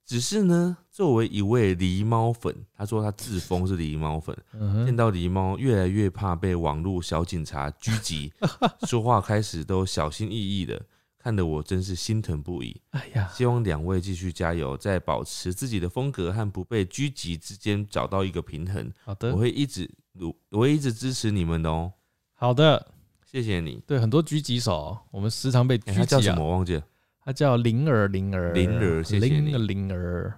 只是呢，作为一位狸猫粉，他说他自封是狸猫粉，嗯，见到狸猫越来越怕被网络小警察狙击，说话开始都小心翼翼的，看得我真是心疼不已。哎呀，希望两位继续加油，在保持自己的风格和不被狙击之间找到一个平衡。好的我，会一直努，我会一直支持你们的哦，好的，谢谢你。对，很多狙击手，我们时常被欸他叫什么？我忘记了。他叫灵儿，灵儿，灵儿谢谢你灵儿，灵儿。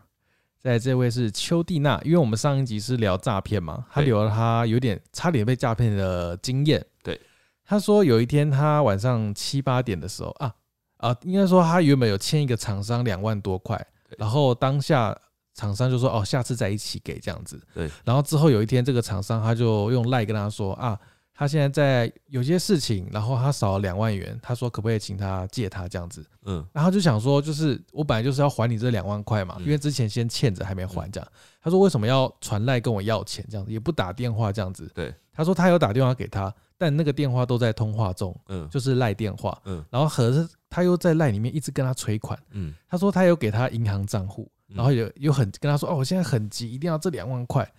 在这位是邱蒂娜，因为我们上一集是聊诈骗嘛，他对聊了他有点差点被诈骗的经验。对，他说有一天他晚上七八点的时候啊啊，应该说他原本有欠一个厂商两万多块，然后当下厂商就说哦，下次再一起给这样子。对，然后之后有一天这个厂商他就用赖跟他说啊，他现在在有些事情，然后他少了两万元，他说可不可以请他借他这样子。嗯，然后就想说，就是我本来就是要还你这两万块嘛，嗯因为之前先欠着还没还这样。他说为什么要传赖跟我要钱这样子，也不打电话这样子。对，他说他有打电话给他，但那个电话都在通话中，嗯，就是赖电话。嗯然后可是他又在赖里面一直跟他催款，嗯，他说他有给他银行账户，嗯然后有有很跟他说哦，我现在很急，一定要这两万块。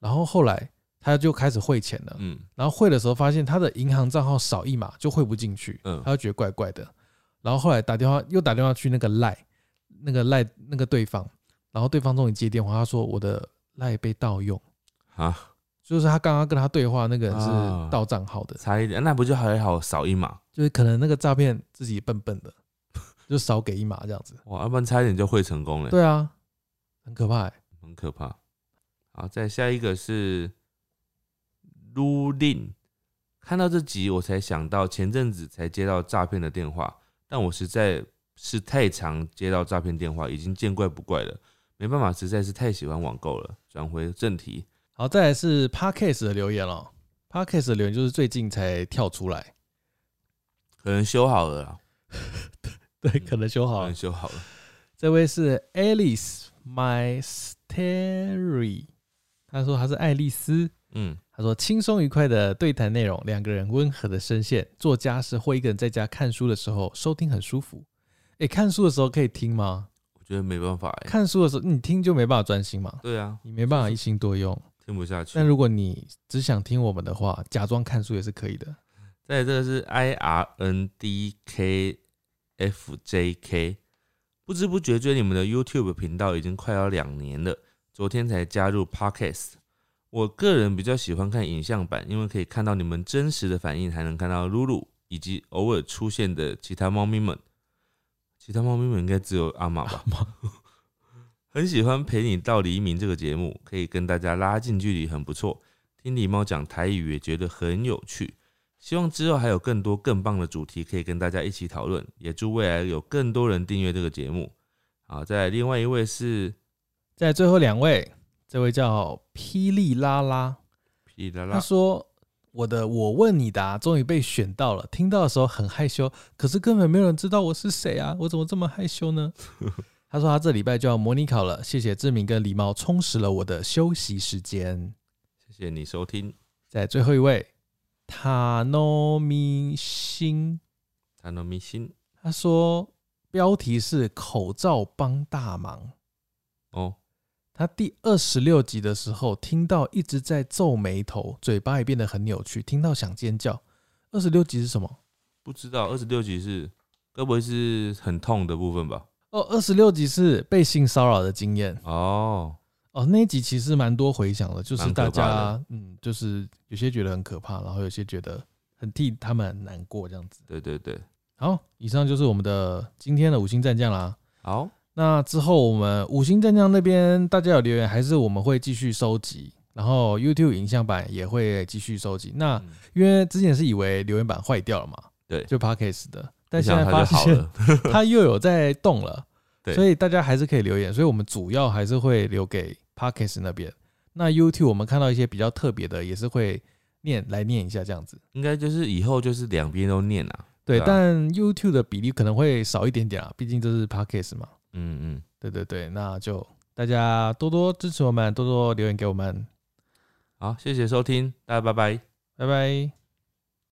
然后后来他就开始汇钱了，嗯，然后汇的时候发现他的银行账号少一码就汇不进去，嗯他就觉得怪怪的。然后后来打电话又打电话去那个赖，那个赖那个对方，然后对方终于接电话，他说我的赖被盗用，啊，就是他刚刚跟他对话那个人是啊盗账号的，差一点，那不就还好少一码？就是可能那个诈骗自己笨笨的，就少给一码这样子。哇，要不然差一点就会成功了，对啊，很可怕、欸。很可怕。好，再下一个是 Lu Lin，看到这集我才想到前阵子才接到诈骗的电话，但我实在是太常接到诈骗电话，已经见怪不怪了。没办法，实在是太喜欢网购了。转回正题，好，再来是 Parkcase 的留言了。Parkcase 的留言就是最近才跳出来，可能修好了啦，对，可能修好了可能。修好了。这位是 Alice Mystery，他说他是爱丽丝。嗯，他说轻松愉快的对谈内容，两个人温和的声线，做家事或一个人在家看书的时候收听很舒服。诶，看书的时候可以听吗？我觉得没办法哎、看书的时候你听就没办法专心嘛，对啊，你没办法一心多用。听不下去。但如果你只想听我们的话，假装看书也是可以的。再来这个是 I R N D K F J K，不知不觉追你们的 YouTube 频道已经快要两年了，昨天才加入 Podcast。我个人比较喜欢看影像版，因为可以看到你们真实的反应，还能看到露露以及偶尔出现的其他猫咪们。其他猫咪们应该只有阿玛吧？很喜欢陪你到黎明这个节目，可以跟大家拉近距离，很不错。听狸猫讲台语也觉得很有趣。希望之后还有更多更棒的主题可以跟大家一起讨论，也祝未来有更多人订阅这个节目。好，再来另外一位是在最后两位，这位叫霹雳拉拉，他皮拉拉，说我的我问你答终于被选到了，听到的时候很害羞，可是根本没有人知道我是谁啊，我怎么这么害羞呢？他说他这礼拜就要模拟考了，谢谢志明跟狸猫充实了我的休息时间。谢谢你收听在最后一位，塔诺米星，塔诺米星他说标题是口罩帮大忙。哦，他第二十六集的时候，听到一直在皱眉头，嘴巴也变得很扭曲，听到想尖叫。二十六集是什么？不知道二十六集是该不会是很痛的部分吧？哦，二十六集是被性骚扰的经验。哦，哦，那一集其实蛮多回响的，就是大家嗯，就是有些觉得很可怕，然后有些觉得很替他们很难过这样子。对对对，好，以上就是我们的今天的五星战将啦。好，那之后我们五星战将那边大家有留言，还是我们会继续收集，然后 YouTube 影像版也会继续收集。那嗯因为之前是以为留言板坏掉了嘛，对就 Podcast 的，但没现在发现。它又有在动了，对所以大家还是可以留言。所以我们主要还是会留给 Podcast 那边。那 YouTube 我们看到一些比较特别的，也是会念来念一下这样子。应该就是以后就是两边都念啊。对，但 YouTube 的比例可能会少一点点啊，毕竟这是 Podcast 嘛。嗯嗯，对对对，那就大家多多支持我们，多多留言给我们，好，谢谢收听，大家拜拜。拜拜。